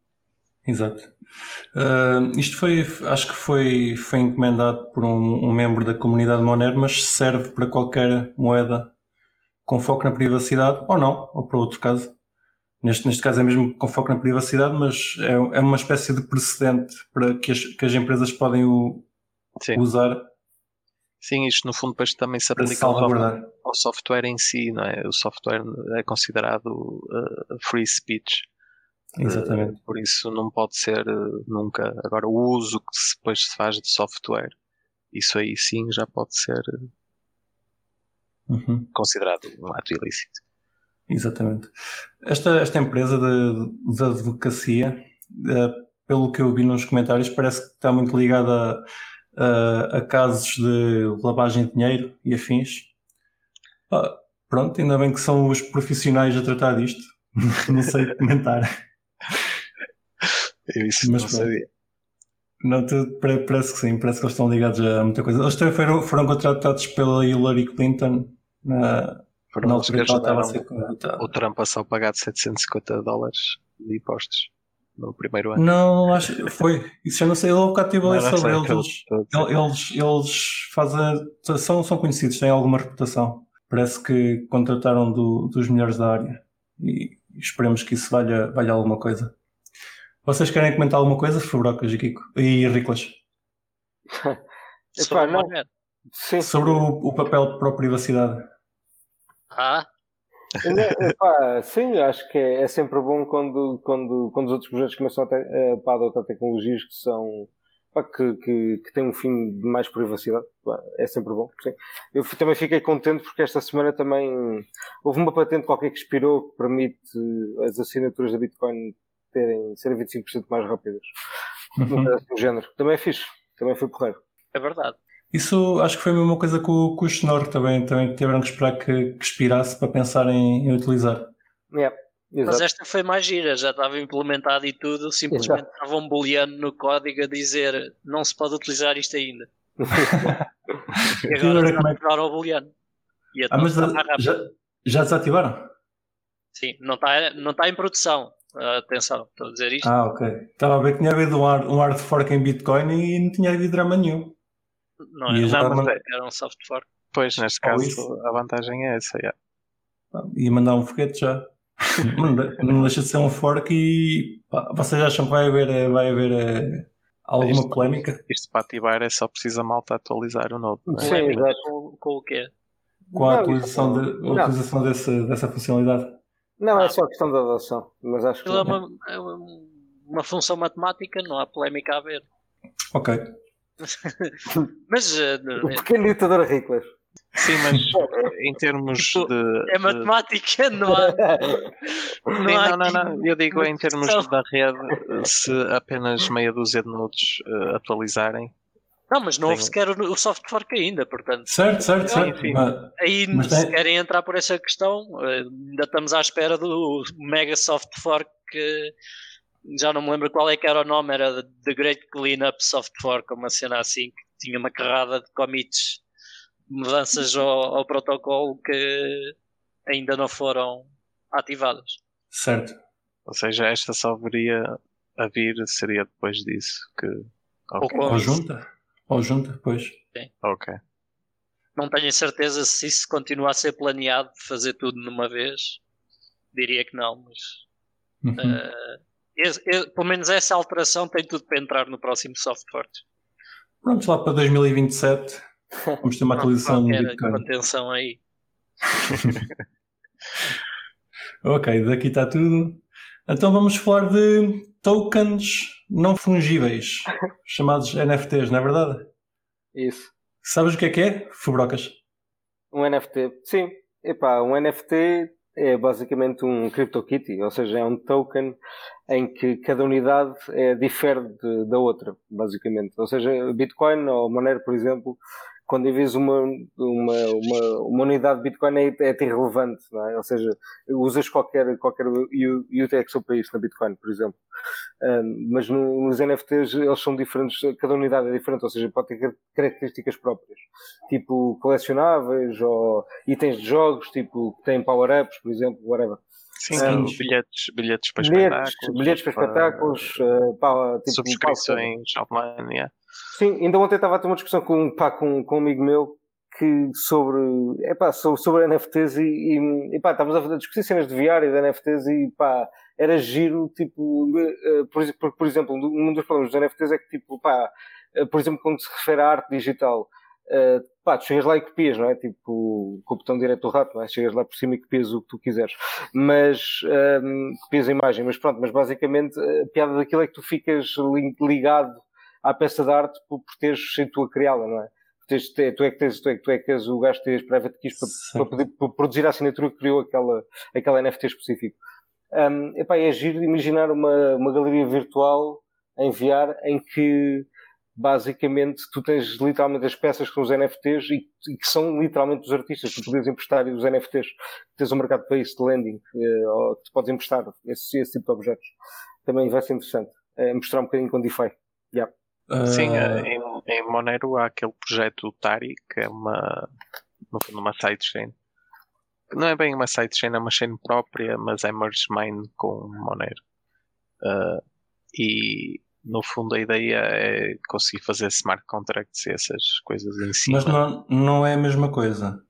Exato. Ah, isto foi, acho que foi, foi encomendado por um, um membro da comunidade Monero, mas serve para qualquer moeda com foco na privacidade, ou não, ou para outro caso. Neste, neste caso é mesmo com foco na privacidade, mas é, é uma espécie de precedente para que as, que as empresas podem o, Sim. usar Sim, isto no fundo depois também se aplica ao, ao software em si, não é? O software é considerado uh, free speech. Exatamente. Uh, por isso não pode ser uh, nunca. Agora, o uso que depois se faz de software, isso aí sim já pode ser uh, Uhum. considerado um ato ilícito. Exatamente. Esta, esta empresa de, de advocacia, eh, pelo que eu vi nos comentários, parece que está muito ligada a, a- a casos de lavagem de dinheiro e afins. Ah, pronto, ainda bem que são os profissionais a tratar disto. não sei comentar. Eu isso Mas, não sabia. Não, tu, parece que sim, parece que eles estão ligados a muita coisa. Eles também foram, foram contratados pela Hillary Clinton na, foram na altura que ela estava a ser contratada. O Trump passou a pagar de 750 dólares de impostos no primeiro ano. Não, acho que foi. Isso eu não sei, eu cá tive a ler sobre eles. Eles, eles, eles fazem. São, são conhecidos, têm alguma reputação. Parece que contrataram do, dos melhores da área. E esperemos que isso valha, valha alguma coisa. Vocês querem comentar alguma coisa, Fabrocas e Kiko? E Riclas? Epá, não. Sim. Sobre o, o papel para a privacidade. Ah, Epá, sim, acho que é, é, sempre bom quando, quando, quando os outros projetos começam a, te, a, a adotar tecnologias que são pá, que, que, que têm um fim de mais privacidade. Pá, é sempre bom. Sim. Eu também fiquei contente porque esta semana também houve uma patente qualquer que expirou que permite as assinaturas da Bitcoin terem, serem 25% mais rápidas. Uhum. Do género. Também é fixe. Também foi porreiro. É verdade. Isso acho que foi a mesma coisa com, o o Schnorr também, também tiveram que esperar que, que expirasse para pensar em, em utilizar. Yeah, Mas esta foi mais gira, já estava implementado e tudo, simplesmente Exato. estava um booleano no código a dizer não se pode utilizar isto ainda. e agora já ativaram o booleano. E ah, mas já, já desativaram? Sim, não está, não está em produção. atenção, estou a dizer isto. Ah, ok. Estava a ver que tinha havido um hard, um hard fork em Bitcoin e não tinha havido drama nenhum. Não, é, não, mas é, era um soft fork. Pois, neste caso, a vantagem é essa. Yeah. E mandar um foguete já. não deixa de ser um fork e pá, vocês acham que vai haver, eh, vai haver eh, alguma isto, polémica? Isto para ativar é só precisa malta atualizar o Node. É? Sim, com, com o quê? Com a atualização, de, a utilização desse, dessa funcionalidade? Não, é ah. só questão da adoção. Mas acho que. É uma, é uma função matemática, não há polémica a haver. Ok. mas. Uh, o pequeno ditador Hitler. Sim, mas em termos de. É matemática, não há. Não, há não, não, não, Eu digo em termos da rede, se apenas meia dúzia de nodes uh, atualizarem. Não, mas não houve sequer o, soft fork ainda, portanto. Certo, certo, certo. Mas, aí, mas se tem... querem entrar por essa questão, eh, ainda estamos à espera do mega soft fork que já não me lembro qual é que era o nome, era The Great Cleanup Soft Fork, uma cena assim, que tinha uma carrada de commits, mudanças ao, ao protocolo que ainda não foram ativadas. Certo. Ou seja, esta só viria a vir, seria depois disso que. Okay. Ou, ou junta. Ou junta, pois. Sim. Ok. Não tenho certeza se isso continua a ser planeado de fazer tudo numa vez. Diria que não, mas. Uhum. Uh, pelo menos essa alteração tem tudo para entrar no próximo software. Vamos lá para 2027. Vamos ter uma atualização no Bitcoin. Atenção aí. ok, daqui está tudo. Então vamos falar de tokens não fungíveis, chamados NFTs, não é verdade? Isso. Sabes o que é que é, Fubrocas? Um NFT, sim. Epá, um NFT é basicamente um CryptoKitty, ou seja, é um token em que cada unidade é, difere de, da outra, basicamente. Ou seja, Bitcoin ou Monero, por exemplo, quando envias uma, uma, uma, uma unidade de Bitcoin é, é irrelevante, não é? Ou seja, usas qualquer, qualquer UTXO para isso na Bitcoin, por exemplo. Um, mas no, nos NFTs eles são diferentes, cada unidade é diferente, ou seja, pode ter características próprias, tipo colecionáveis ou itens de jogos, tipo que têm power-ups, por exemplo, whatever. Sim, um, bilhetes, bilhetes para bilhetes, espetáculos. Bilhetes para espetáculos, uh, pá, tipo, subscrições online, yeah. Sim, ainda ontem estava a ter uma discussão com, pá, com, com um amigo meu que sobre, epá, sobre, sobre NFTs e, e estávamos a discutir cenas de VR e de NFTs e pá, era giro, tipo, uh, por, por, exemplo, um dos problemas dos NFTs é que, tipo, pá, uh, por exemplo, quando se refere à arte digital, uh, pá, tu chegas lá e copias, não é? Tipo, com o botão direto do rato, não é? Chegas lá por cima e copias o que tu quiseres. Mas, um, copias a imagem, mas pronto, mas basicamente a piada daquilo é que tu ficas ligado à peça de arte por, por teres sido tu a criá-la, não é? Tens, tu, é que tens, tu, é, tu é que és o gajo que tens private keys para, para, poder, para produzir a assinatura que criou aquela, aquela NFT específico. Um, epá, é giro imaginar uma, uma galeria virtual em VR em que basicamente tu tens literalmente as peças que são os NFTs e, e que são literalmente os artistas. Tu podes emprestar os NFTs, tens um mercado para isso de lending, eh, ou tu podes emprestar esse, esse tipo de objetos. Também vai ser interessante. É mostrar um bocadinho com DeFi. Yeah. Sim, uh... em, em Monero há aquele projeto Tari, que é uma, no fundo, uma sidechain. Não é bem uma sidechain, é uma chain própria, mas é merge mine com Monero. Uh, e no fundo a ideia é conseguir fazer smart contracts e essas coisas em cima. Mas não, não é a mesma coisa.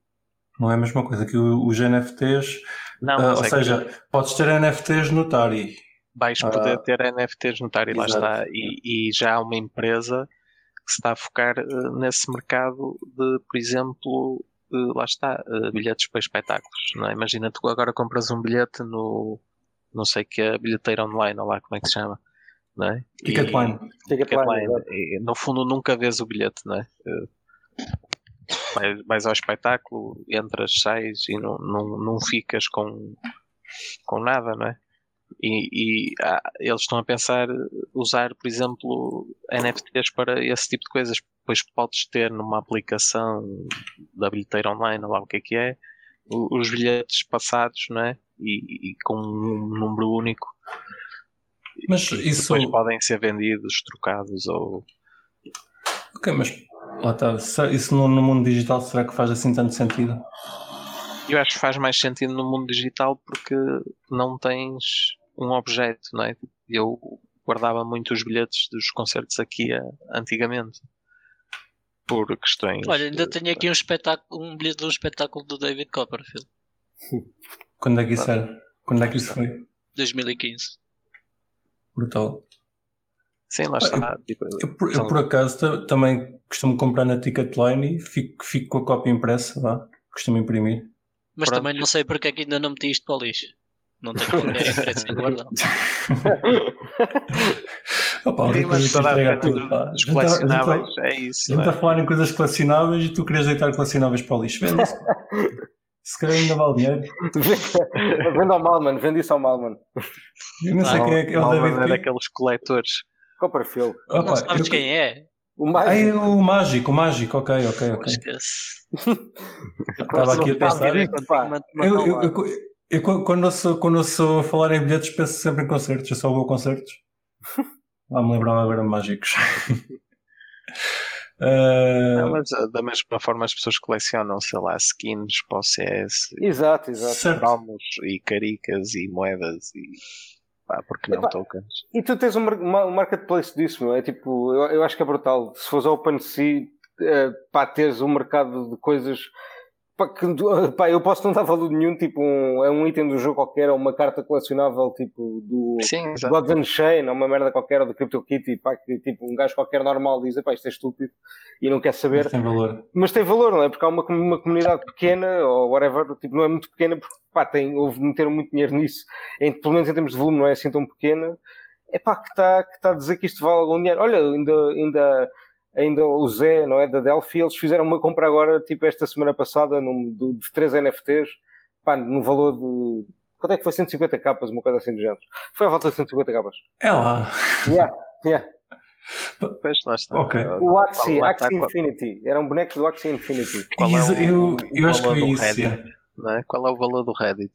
Não é a mesma coisa que os NFTs. Não, uh, ou é seja, que... podes ter NFTs no Tari. Vais poder uh, ter NFTs no Tari, lá está. E, e, já há uma empresa que se está a focar uh, nesse mercado de, por exemplo, lá está, bilhetes para espetáculos. Não é? Imagina, tu agora compras um bilhete no, não sei que é, bilheteira online, ou lá como é que se chama não é? Ticketline. Ticketline. no fundo nunca vês o bilhete, não é? Vais, vais ao espetáculo, entras, sais e não, não, não ficas com, com nada, não é? E, e ah, eles estão a pensar usar, por exemplo, NFTs para esse tipo de coisas. Depois podes ter numa aplicação da bilheteira online, lá o que é que é, os bilhetes passados, não é? E, e com um número único mas isso. Depois podem ser vendidos, trocados ou. Ok, mas está. Isso no, no mundo digital será que faz assim tanto sentido? Eu acho que faz mais sentido no mundo digital porque não tens um objeto, não é? Eu guardava muito os bilhetes dos concertos aqui eh, antigamente por questões. Olha, ainda de... tenho aqui um espetáculo, um bilhete de um espetáculo do David Copperfield. Quando é que isso era? Quando é que isso foi? 2015 brutal. Sim, lá está. Eu, tipo, eu, por, eu, por acaso também costumo comprar na Ticketline e fico, fico com a cópia impressa, vá. Costumo imprimir. Mas Pronto. também não sei porque é que ainda não meti isto para o lixo. Não tenho qualquer interesse em guardar. Opa, Sim, mas toda a tudo, pá. Os colecionáveis, é isso. A gente está a falar em coisas colecionáveis e tu querias deitar colecionáveis para o lixo. Vende isso. Se calhar ainda vale dinheiro. Vende ao Malman, vende isso ao Malman. Eu não sei quem é que é o David. É daqueles coletores. Copperfield. Opa, não sabes eu... quem é? O mágico. Ai, o mágico, o mágico, ok, ok, ok. Esquece. Estava aqui a pensar. Eu, eu, eu, eu, quando, eu sou, quando eu sou a falar em bilhetes, penso sempre em concertos. Eu só vou a concertos. Lá me lembrava agora mágicos. Uh... Não, mas ah, da mesma forma as pessoas colecionam, sei lá, skins para o CS, exato, exato. cromos e caricas e moedas e pá, porque não tokens. E tu tens um, um marketplace disso, não é? Tipo, eu, eu acho que é brutal. Se fores ao OpenSea, uh, pá, teres um mercado de coisas Pá, que, pá, eu posso não dar valor nenhum, tipo, um, é um item do jogo qualquer, ou uma carta colecionável, tipo, do Sim, Gods Unchained, ou uma merda qualquer, ou do CryptoKitty, pá, que, tipo, um gajo qualquer normal diz, pá, isto é estúpido, e não quer saber. Mas tem valor. Mas tem valor, não é? Porque há uma, uma comunidade pequena, ou whatever, tipo, não é muito pequena, porque, pá, tem, houve, meteram muito dinheiro nisso, em, pelo menos em termos de volume, não é assim tão pequena, é pá, que está que tá a dizer que isto vale algum dinheiro. Olha, ainda, ainda ainda o Zé, não é, da Delphi, eles fizeram uma compra agora, tipo esta semana passada, num, de, de três NFTs, pá, no valor de, quanto é que foi? 150 capas, uma coisa assim de género. Foi à volta de 150 capas. É lá. Yeah, yeah. Pois lá está. Okay. O Axie, Axie Infinity. Era um boneco do Axie Infinity. Qual é o, eu, eu o acho que vi isso. Reddit, é? Qual é o valor do Reddit?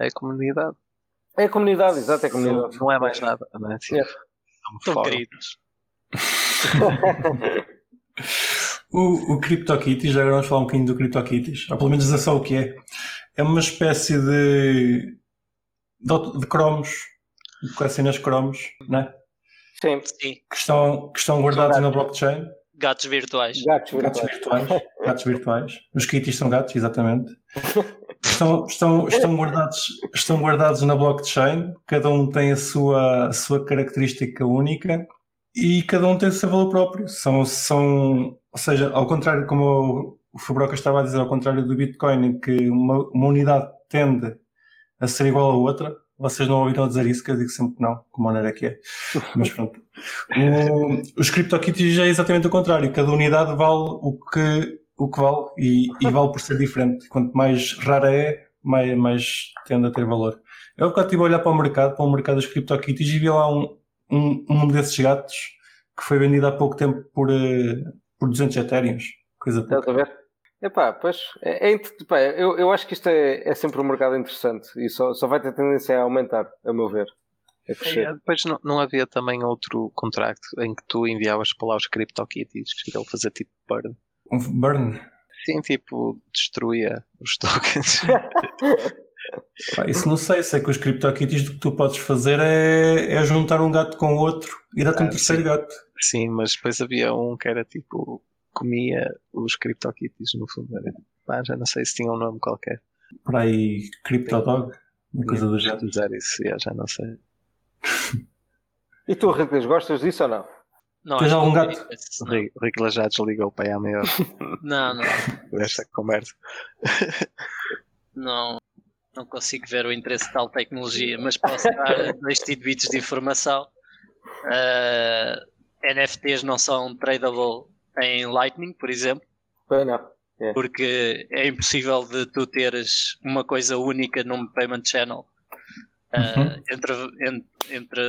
É a comunidade. É a comunidade, exato, é a comunidade. Não, não é mais nada, não é? Tipo, yeah. Estão queridos o, o CryptoKitties, já agora vamos falar um bocadinho do CryptoKitties, ou pelo menos dizer só o que é. É uma espécie de, de, de cromos, de colecionas cromos, não é? Sim. Sim. Que estão, que estão guardados na blockchain. Gatos virtuais. Gatos virtuais. Gatos virtuais. gatos virtuais. Os kitties são gatos, exatamente. Estão, estão, estão, guardados, estão guardados na blockchain, cada um tem a sua, a sua característica única e cada um tem o seu valor próprio. São, são, ou seja, ao contrário, como o Fabroca estava a dizer, ao contrário do Bitcoin, em que uma, uma unidade tende a ser igual a outra, vocês não ouviram dizer isso, que eu digo sempre que não, como maneira que é. Mas pronto. O, os CryptoKitties é exatamente o contrário. Cada unidade vale o que, o que vale e, e vale por ser diferente. Quanto mais rara é, mais, mais tende a ter valor. Eu bocado estive a olhar para o mercado, para o mercado dos CryptoKitties e vi lá um, um, um desses gatos que foi vendida há pouco tempo por, uh, por 200 Ethereums. Coisa Estás a ver? Epá, pois, é, é, epá, eu, eu acho que isto é, é sempre um mercado interessante e só, só vai ter tendência a aumentar, a meu ver. A é, depois não, não havia também outro contrato em que tu enviavas para lá os CryptoKitties e ele fazia tipo burn? Um burn? Sim, tipo, destruía os tokens. isso não sei, sei que os CryptoKitties o que tu podes fazer é, é juntar um gato com outro e dar-te ah, um terceiro sim. gato. Sim, mas depois havia um que era tipo comia os CryptoKitties no fundo. Ah, já não sei se tinha um nome qualquer. Por aí, CryptoDog? Uma coisa do género. dizer isso, já, já não sei. e tu, Riclas, gostas disso ou não? Não, Tens algum gato? O Riclas já desligou para aí à meia hora. não, não. Esta conversa. não, não consigo ver o interesse de tal tecnologia, mas posso dar dois tidbits de informação. Uh, NFTs não são tradable em Lightning, por exemplo. É. Porque é impossível de tu teres uma coisa única num payment channel uh, uhum. entre, entre,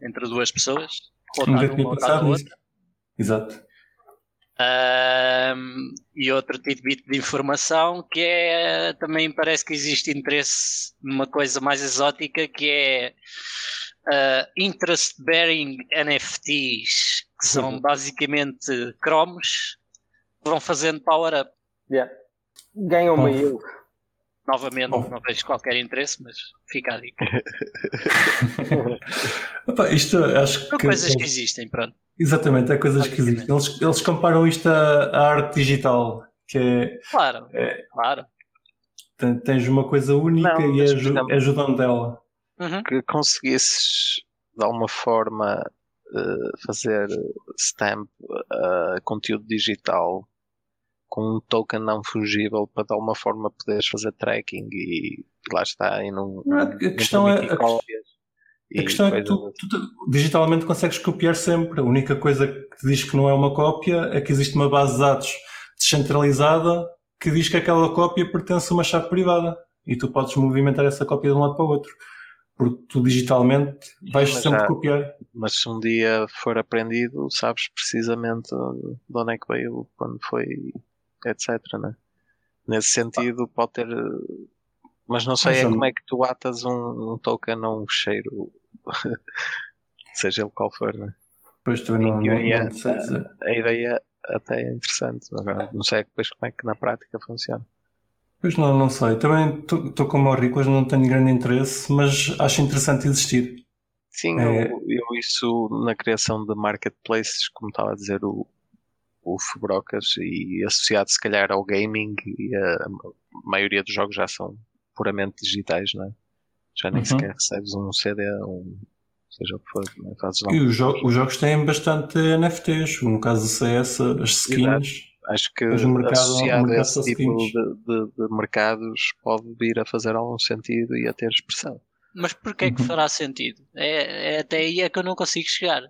entre duas pessoas. Ou Nunca tinha pensado nisso. Exato. Uh, e outro tidbit de informação que é também parece que existe interesse numa coisa mais exótica que é uh, interest bearing NFTs que são uhum. basicamente cromos que vão fazendo power up. Yeah. Ganham uma yield. Novamente, Bom. não vejo qualquer interesse, mas fica a dica. Opa, isto acho São que. coisas que existem, pronto. Exatamente, é coisas que existem. Eles, eles comparam isto à, à arte digital, que é. Claro, é, claro. Tens uma coisa única não, e é, é ajudando dela. Uhum. Que conseguisses de alguma forma uh, fazer stamp uh, conteúdo digital com um token não fungível para de alguma forma poderes fazer tracking e lá está e não, a questão é a, a questão é que tu, tu, digitalmente consegues copiar sempre. A única coisa que te diz que não é uma cópia é que existe uma base de dados descentralizada que diz que aquela cópia pertence a uma chave privada e tu podes movimentar essa cópia de um lado para o outro. Porque tu digitalmente vais Sim, sempre copiar. Mas se um dia for aprendido, sabes precisamente de onde é que veio, quando foi etc. Né? Nesse sentido, pode ter. Mas não sei mas, é como é que tu atas um, um token a um cheiro, seja ele qual for. Né? Pois tu não, não, não. A, a ideia até é interessante, agora não sei depois como é que na prática funciona. Pois não, não sei. Também estou como o Riclas, não tenho grande interesse, mas acho interessante existir. Sim, é... eu, eu, isso na criação de marketplaces, como estava a dizer o, o Fubrocas e associado se calhar ao gaming e a, maioria dos jogos já são puramente digitais, não é? Já nem uhum. sequer recebes um CD, um, seja o que for, não é? fazes lá. E os, jo os, jogos têm bastante NFTs, no caso do CS, as skins. Exato. Acho que mercado, associado a esse tipo de, de, de, mercados pode vir a fazer algum sentido e a ter expressão. Mas porquê que uhum. fará sentido? É, é até aí é que eu não consigo chegar.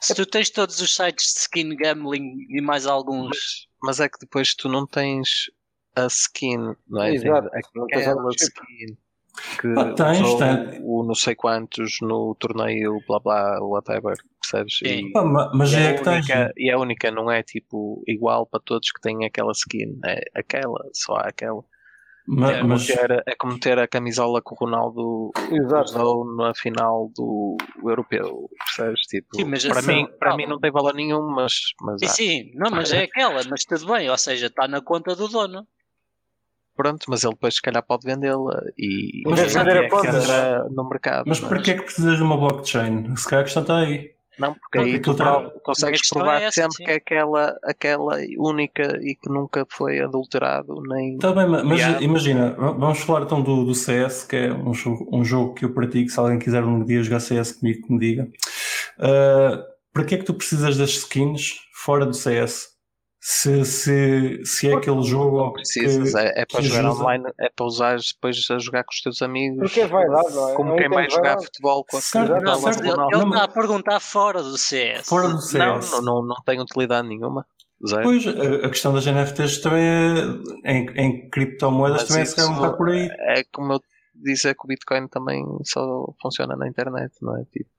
Se tu tens todos os sites de skin gambling e mais alguns. Mas, mas é que depois tu não tens a skin, não é? Exato. Aquela skin que ah, tens, tens. o não sei quantos no torneio, blá blá, whatever, percebes? E, ah, mas é, é que tens. E a única não é tipo igual para todos que têm aquela skin, é aquela, só há aquela. Mas, é, mas... Ter, é como ter a camisola que o Ronaldo Exato. usou na final do europeu, percebes? Tipo, sim, para, assim, mim, para mim não tem valor nenhum, mas. mas sim, sim, não, mas é aquela, mas tudo bem, ou seja, está na conta do dono. Pronto, mas ele depois se calhar pode vendê-la e, mas e é que no mercado. Mas, mas para que é que precisas de uma blockchain? Se calhar a questão está aí. Não, porque aí tu consegues provar é sempre sim. que é aquela, aquela única e que nunca foi adulterado nem. Está bem, mas imagina, vamos falar então do, do CS, que é um jogo, um jogo que eu pratico. Se alguém quiser um dia jogar CS comigo, que me diga. Uh, para que é que tu precisas das skins fora do CS? Se, se, se é aquele jogo. Não precisas, que, é, é, para jogar usa. online, é para usar depois a jogar com os teus amigos. Porque vai dar, não é? Como quem mais jogar futebol com a certo, não, mas ele, ele está a perguntar fora do CS. Fora do CS. Não, não, não, não tem utilidade nenhuma. Zero. Pois, a, questão das NFTs também é, em, em criptomoedas mas também se um bocado por aí. É como eu dizer que o Bitcoin também só funciona na internet, não é? Tipo,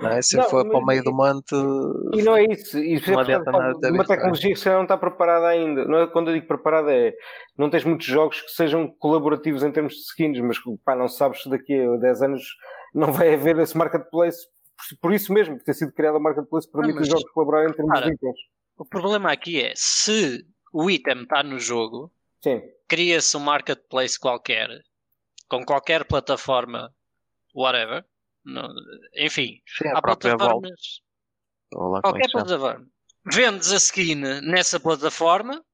não é? Se não, for para o meio do monte. E não é isso. E, não adianta nada uma tecnologia que você não está preparada ainda. Não é, quando eu digo preparada é. Não tens muitos jogos que sejam colaborativos em termos de skins, mas pá, não sabes se daqui a 10 anos não vai haver esse marketplace. Por isso mesmo, por ter sido criada a marketplace, permite os jogos colaborarem em termos cara, de itens. O problema aqui é se o item está no jogo, cria-se um marketplace qualquer, com qualquer plataforma, whatever no, enfim, Sim, há plataformas. Qualquer plataforma. Vendes a skin nessa plataforma.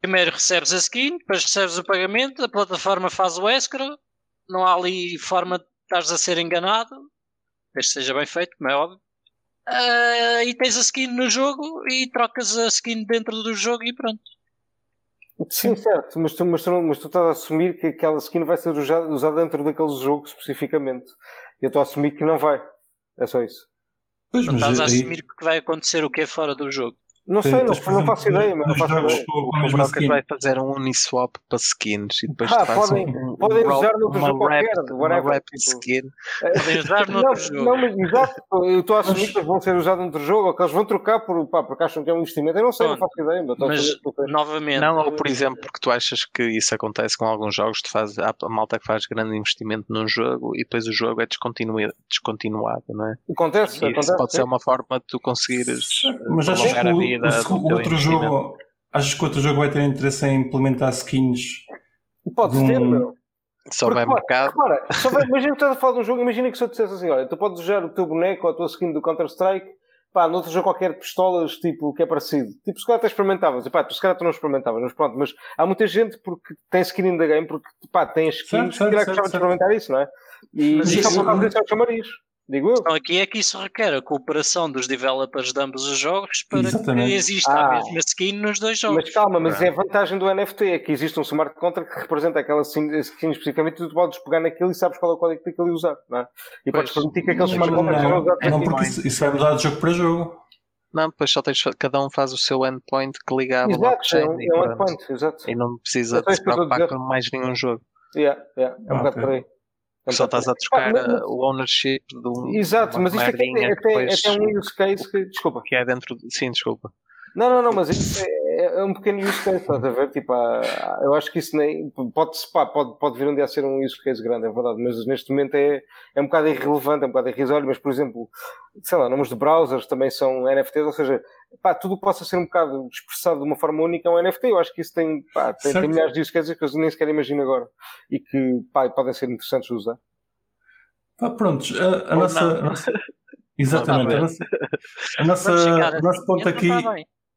Primeiro recebes a skin, depois recebes o pagamento, a plataforma faz o escrow. Não há ali forma de estares a ser enganado. Desde que seja bem feito, como é óbvio. Uh, e tens a skin no jogo e trocas a skin dentro do jogo e pronto. Sim, certo, mas tu, mas, tu, mas tu estás a assumir que aquela skin vai ser usada, usada dentro daquele jogo especificamente. Eu estou a assumir que não vai. É só isso. Pois, mas estás a assumir que vai acontecer o que é fora do jogo. Não sei, não, não faço ideia, mas não faço ideia. O Brocas vai fazer um Uniswap para skins e depois ah, podem, um, podem um usar noutro jogo qualquer, whatever. Rap tipo. skin. Podem usar noutro não, jogo. Não, mas exato, eu estou a assumir que eles vão ser usados noutro jogo ou que eles vão trocar por, pá, porque acham que é um investimento. Eu não sei, Bom, não faço ideia. Mas, mas novamente. Não, ou por exemplo, porque tu achas que isso acontece com alguns jogos, tu fazes, há a malta que faz grande investimento num jogo e depois o jogo é descontinuado, descontinuado não é? Acontece, e acontece. pode ser uma forma de tu conseguires mas prolongar a vida. O, outro jogo, achas que outro jogo vai ter interesse em implementar skins? Pode ter, um... meu. Só vai mercado. Repara, só vai, imagina que estás a falar de um jogo, imagina que se eu dissesse assim: olha, tu podes usar o teu boneco ou a tua skin do Counter-Strike, pá, noutro jogo qualquer pistolas, tipo, que é parecido. Tipo, se calhar até experimentavas, e pá, tu se calhar tu não experimentavas, mas pronto, mas há muita gente porque tem skin da game, porque pá, tem skins, que gostava de experimentar isso, não é? E, mas isso, só por causa disso é o chamariz. Digo eu. Então aqui é que isso requer a cooperação dos developers de ambos os jogos para Exatamente. que exista ah, a mesma skin nos dois jogos. Mas calma, mas é a vantagem do NFT, é que existe um smart contract que representa aquela skin especificamente e tu podes pegar naquilo e sabes qual é o código que tem que ali usar. Não é? E pois, podes permitir que aqueles smart contracts não, não, não, porque isso, isso vai mudar de jogo para jogo. Não, depois só tens, cada um faz o seu endpoint que liga à blockchain. Exato, é um, é um endpoint, exato. E não precisa se preocupar com mais nenhum jogo. Yeah, yeah, é um ah, bocado okay. por aí. Só estás a trocar mas, uh, o ownership do. Exato, mas isto é, até, até um use case que. Desculpa. Que é dentro. De, sim, desculpa. Não, não, não, mas isso é, é um pequeno use case, estás a ver? Tipo, eu acho que isso nem. Pode, pá, pode, pode vir um dia a ser um use case grande, é verdade, mas neste momento é, é um bocado irrelevante, é um bocado irrisório, mas por exemplo, sei lá, nomes de browsers também são NFTs, ou seja, pá, tudo que possa ser um bocado expressado de uma forma única é um NFT. Eu acho que isso tem, pá, tem, tem milhares de use cases que eu nem sequer imagino agora e que pá, podem ser interessantes de usar. Ah, prontos, a, a nossa, a nossa, Exatamente. A nossa, a nossa, o nosso ponto aqui.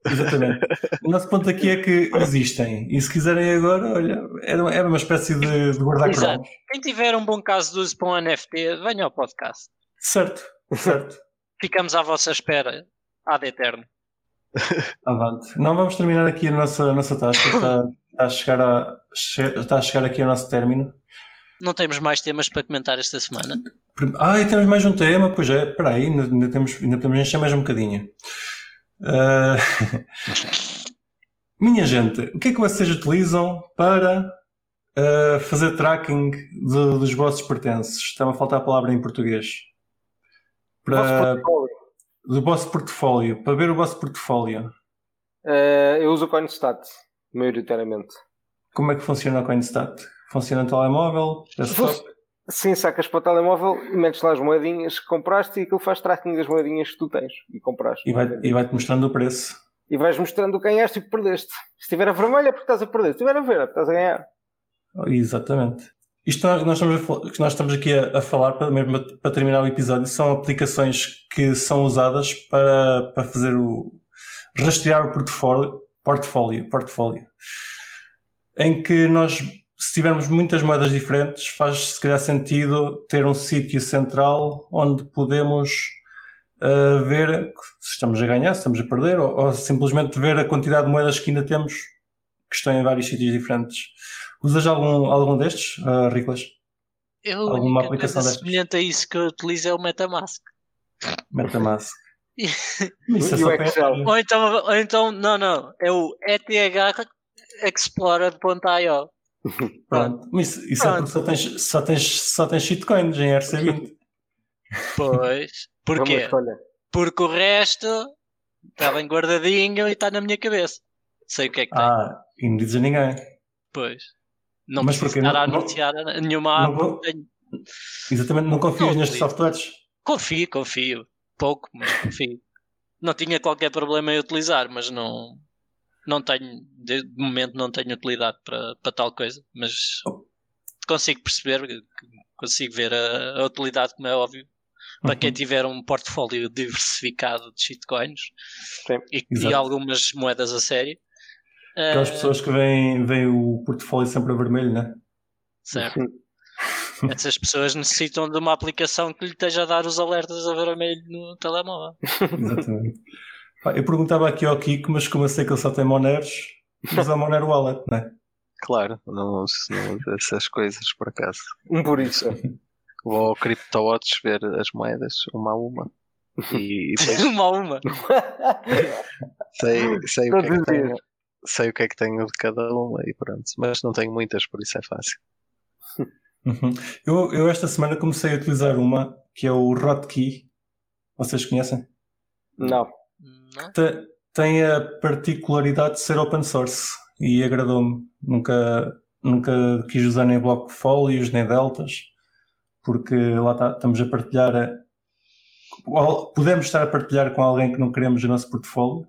Exatamente. O nosso ponto aqui é que existem. E se quiserem agora, olha, era, era uma espécie de, de guarda-cromos. Quem tiver um bom caso de uso para um NFT, venha ao podcast. Certo, certo. Ficamos à vossa espera, ad eterno. Avante. Não vamos terminar aqui a nossa, a nossa taxa. Está, está, a chegar a, está a chegar aqui ao nosso término. Não temos mais temas para comentar esta semana? Ah, e temos mais um tema? Pois é, espera aí, ainda, temos, ainda podemos encher mais um bocadinho. Uh... Minha gente, o que é que vocês utilizam para uh, fazer tracking de, dos vossos pertences? Está-me a faltar a palavra em português. Para... Do vosso portfólio, para ver o vosso portfólio. Uh, eu uso o CoinStat, maioritariamente. Como é que funciona o CoinStat? Funciona no telemóvel? Sim, sacas para o telemóvel e metes lá as moedinhas que compraste e aquilo faz tracking das moedinhas que tu tens e compraste. E vai-te vai mostrando o preço. E vais mostrando o que ganhaste e o que perdeste. Se estiver a vermelho é porque estás a perder. Se estiver a ver é porque estás a ganhar. Exatamente. Isto nós estamos, a, nós estamos aqui a, a falar, para, mesmo para terminar o episódio, são aplicações que são usadas para, para fazer o rastrear o portfólio, portfólio, portfólio em que nós se tivermos muitas moedas diferentes, faz se calhar sentido ter um sítio central onde podemos uh, ver se estamos a ganhar, se estamos a perder, ou, ou, simplesmente ver a quantidade de moedas que ainda temos que estão em vários sítios diferentes. Usas algum, algum destes, uh, Riclas? Eu, Alguma aplicação destas? semelhante a isso que eu utilizo é o Metamask. Metamask. isso é ou, então, ou então, não, não, é o ETH Explorer.io. Pronto. Isso, isso Pronto. É porque só tens, só, tens, só tens shitcoins em RC20. Pois. Porquê? Porque o resto está bem guardadinho e está na minha cabeça. Sei o que é que tem. Ah, e não dizes a ninguém. Pois. Não Mas preciso estar não, a anunciar não, nenhuma não, Exatamente, não confias não, nestes softwares? Confio, confio. Pouco, mas confio. Não tinha qualquer problema em utilizar, mas não, não tenho, de momento não tenho utilidade para, para tal coisa, mas consigo perceber, consigo ver a, a utilidade, como é óbvio, para uhum. quem tiver um portfólio diversificado de shitcoins e, e, algumas moedas a sério. Aquelas uh, pessoas que veem, veem o portfólio sempre a vermelho, né? Certo. Essas pessoas necessitam de uma aplicação que lhe esteja a dar os alertas a vermelho no telemóvel. Exatamente. Eu perguntava aqui ao Kiko, mas como eu sei que ele só tem Moneros, usa Monero Wallet, não é? Claro, não uso essas coisas por acaso. Por isso. Vou ao CryptoWatch ver as moedas, uma a uma. E, e depois... uma a uma. sei, sei, o que é que tenho, sei o que é que tenho de cada uma e pronto. Mas não tenho muitas, por isso é fácil. Uhum. Eu, eu esta semana comecei a utilizar uma que é o Rotkey. Vocês conhecem? Não. Tem, a particularidade de ser open source e agradou-me. Nunca, nunca quis usar nem bloco nem deltas, porque lá está, estamos a partilhar. podemos estar a partilhar com alguém que não queremos o nosso portfólio,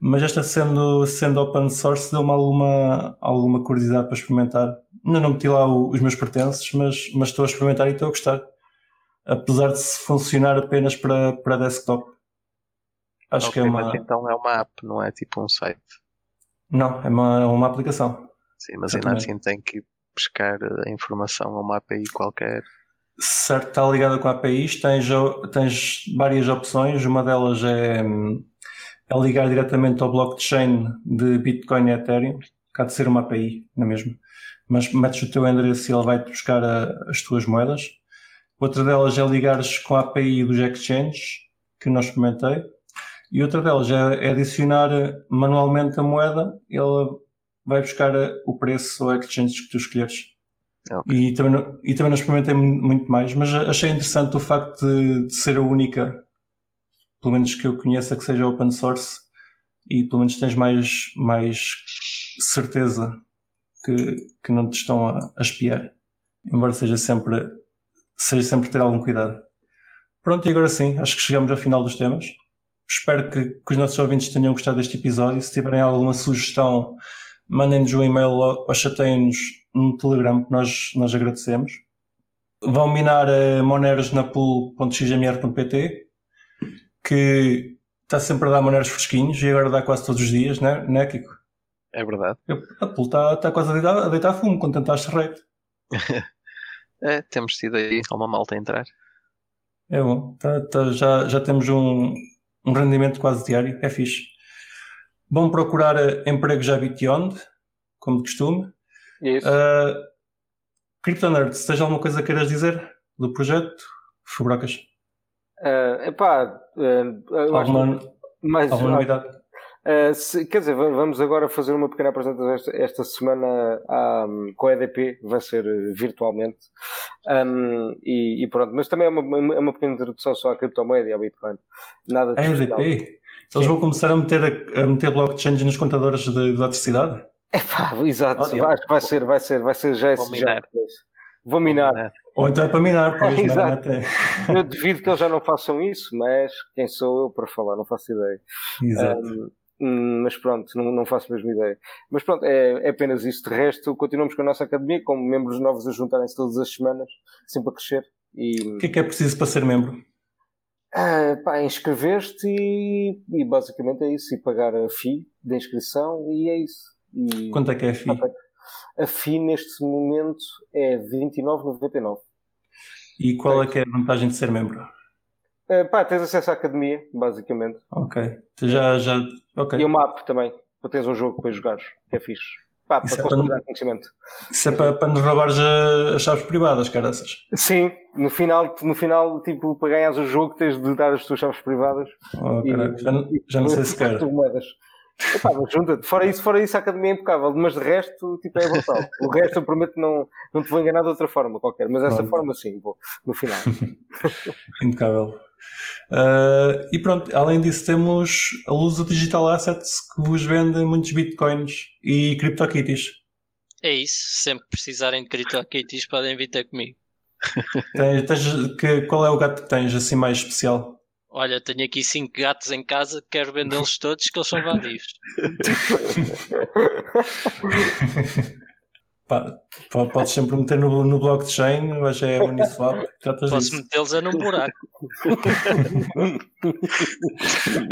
mas esta sendo, sendo open source deu-me alguma, alguma curiosidade para experimentar. Ainda não meti lá o, os meus pertences, mas, mas estou a experimentar e estou a gostar. Apesar de funcionar apenas para, para desktop. Acho okay, que é uma. então é uma app, não é tipo um site. Não, é uma, é uma aplicação. Sim, mas ainda assim tem que buscar a informação a uma API qualquer. Certo, está ligada com a API, tens, tens várias opções, uma delas é, é ligar diretamente ao blockchain de Bitcoin e Ethereum, cá de ser uma API, não é mesmo? Mas metes o teu endereço e ele vai-te buscar a, as tuas moedas. Outra delas é ligares com a API dos exchanges, que não experimentei. E outra delas é, adicionar manualmente a moeda, ele vai buscar o preço ou exchange que tu escolheres. Okay. E, também, e também não experimentei muito mais, mas achei interessante o facto de, de, ser a única, pelo menos que eu conheça, que seja open source e pelo menos tens mais, mais certeza que, que não te estão a, a espiar. Embora seja sempre, seja sempre ter algum cuidado. Pronto, e agora sim, acho que chegamos ao final dos temas. Espero que, que, os nossos ouvintes tenham gostado deste episódio. Se tiverem alguma sugestão, mandem-nos um e-mail ou chateiem-nos no Telegram, que nós, nós agradecemos. Vão minar a moneros na pool.xmr.pt, que está sempre a dar moneros fresquinhos e agora dá quase todos os dias, não é, não é Kiko? É verdade. A pool está, está quase a deitar, a deitar fumo quando tentaste rate. é, temos tido aí uma malta a entrar. É bom, tá, tá, já, já temos um, um rendimento quase diário, é fixe. Vão procurar eh, empregos já Beyond, como de costume. Isso. Uh, CryptoNerd, se tens alguma coisa que queiras dizer do projeto, Fubrocas? Uh, epá, uh, alguma, mais, alguma novidade? Uh, se, quer dizer, vamos agora fazer uma pequena apresentação esta, esta semana um, com a EDP, vai ser virtualmente. Um, e, e, pronto, mas também é uma, é uma pequena introdução só à criptomoeda e ao Bitcoin. Nada de a EDP? Eles vão começar a meter, a, a meter blockchains nos contadores de, de eletricidade? É pá, exato. Acho que vai ser, vai ser, vai ser já esse já. Vou minar. Ou então é para minar, pois, é, Exato. Eu devido que eles já não façam isso, mas quem sou eu para falar? Não faço ideia. Exato. Um, Hum, mas pronto, não, não faço a mesma ideia. Mas pronto, é, é apenas isso. De resto, continuamos com a nossa academia, com membros novos a juntarem-se todas as semanas, sempre a crescer. E... O que é que é preciso para ser membro? Ah, pá, inscrever-te e, e, basicamente é isso. E pagar a FII da inscrição e é isso. E, Quanto é que é a FII? A FII neste momento é 29,99. E qual é que é a vantagem de ser membro? Uh, pá, tens acesso à academia, basicamente. Ok. Já, já, okay. E o map também, para teres um jogo para jogares, que é fixe. Pá, para consolidar é para, conhecimento. Isso é para, para nos roubares as chaves privadas, caraças. Sim, no final, no final, tipo, para ganhares o jogo tens de dar as tuas chaves privadas. Oh, e, já, já não sei se quer. Epá, mas junta-te. Fora isso, fora isso, a academia é impecável, mas de resto, tipo, é brutal. O resto eu prometo não, não te vou enganar de outra forma qualquer, mas essa forma sim, vou, no final. Impecável. Uh, e pronto, além disso, temos a Lusa Digital Assets que vos vende muitos bitcoins e CryptoKitties. É isso, sempre precisarem de CryptoKitties podem vir ter comigo. Tens, tens, que, qual é o gato que tens assim mais especial? Olha, tenho aqui cinco gatos em casa, quero vendê-los todos, que eles são vadios. Pá, podes sempre meter no, no blockchain, hoje é Uniswap. Posso metê-los é num buraco.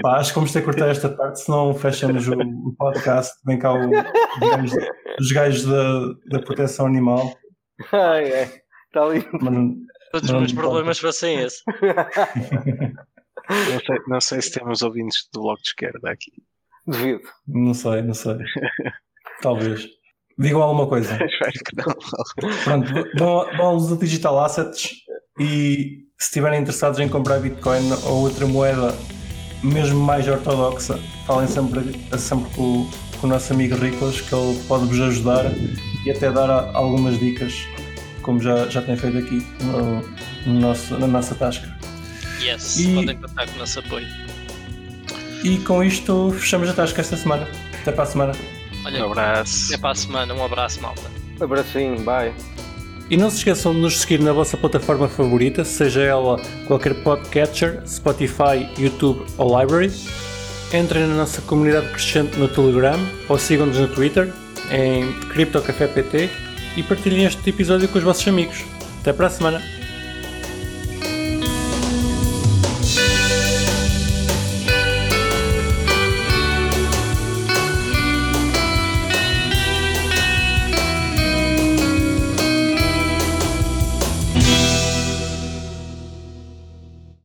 Pá, acho que vamos ter que cortar esta parte, senão fechamos o, o podcast. Vem cá o, os gajos da, da proteção animal. Ai, é. Está ali. Todos os meus problemas fossem esse. Não sei, não sei se temos ouvintes do Bloco de Esquerda aqui. Devido. Não sei, não sei. Talvez. Digam alguma coisa. Espero que não. Pronto, vão, vão aos Digital Assets e se estiverem interessados em comprar Bitcoin ou outra moeda mesmo mais ortodoxa, falem sempre, sempre com, com o nosso amigo Riclas que ele pode vos ajudar e até dar algumas dicas, como já, já tem feito aqui no, no nosso, na nossa tasca. Yes, e, podem contar com o nosso apoio. E com isto fechamos a tasca esta semana. Até para a semana. Olha, um abraço. Até para a semana. Um abraço, malta. Um abracinho, bye. E não se esqueçam de nos seguir na vossa plataforma favorita, seja ela qualquer podcatcher, Spotify, YouTube ou Library. Entrem na nossa comunidade crescente no Telegram ou sigam-nos no Twitter em CryptoCafépt e partilhem este episódio com os vossos amigos. Até para a semana!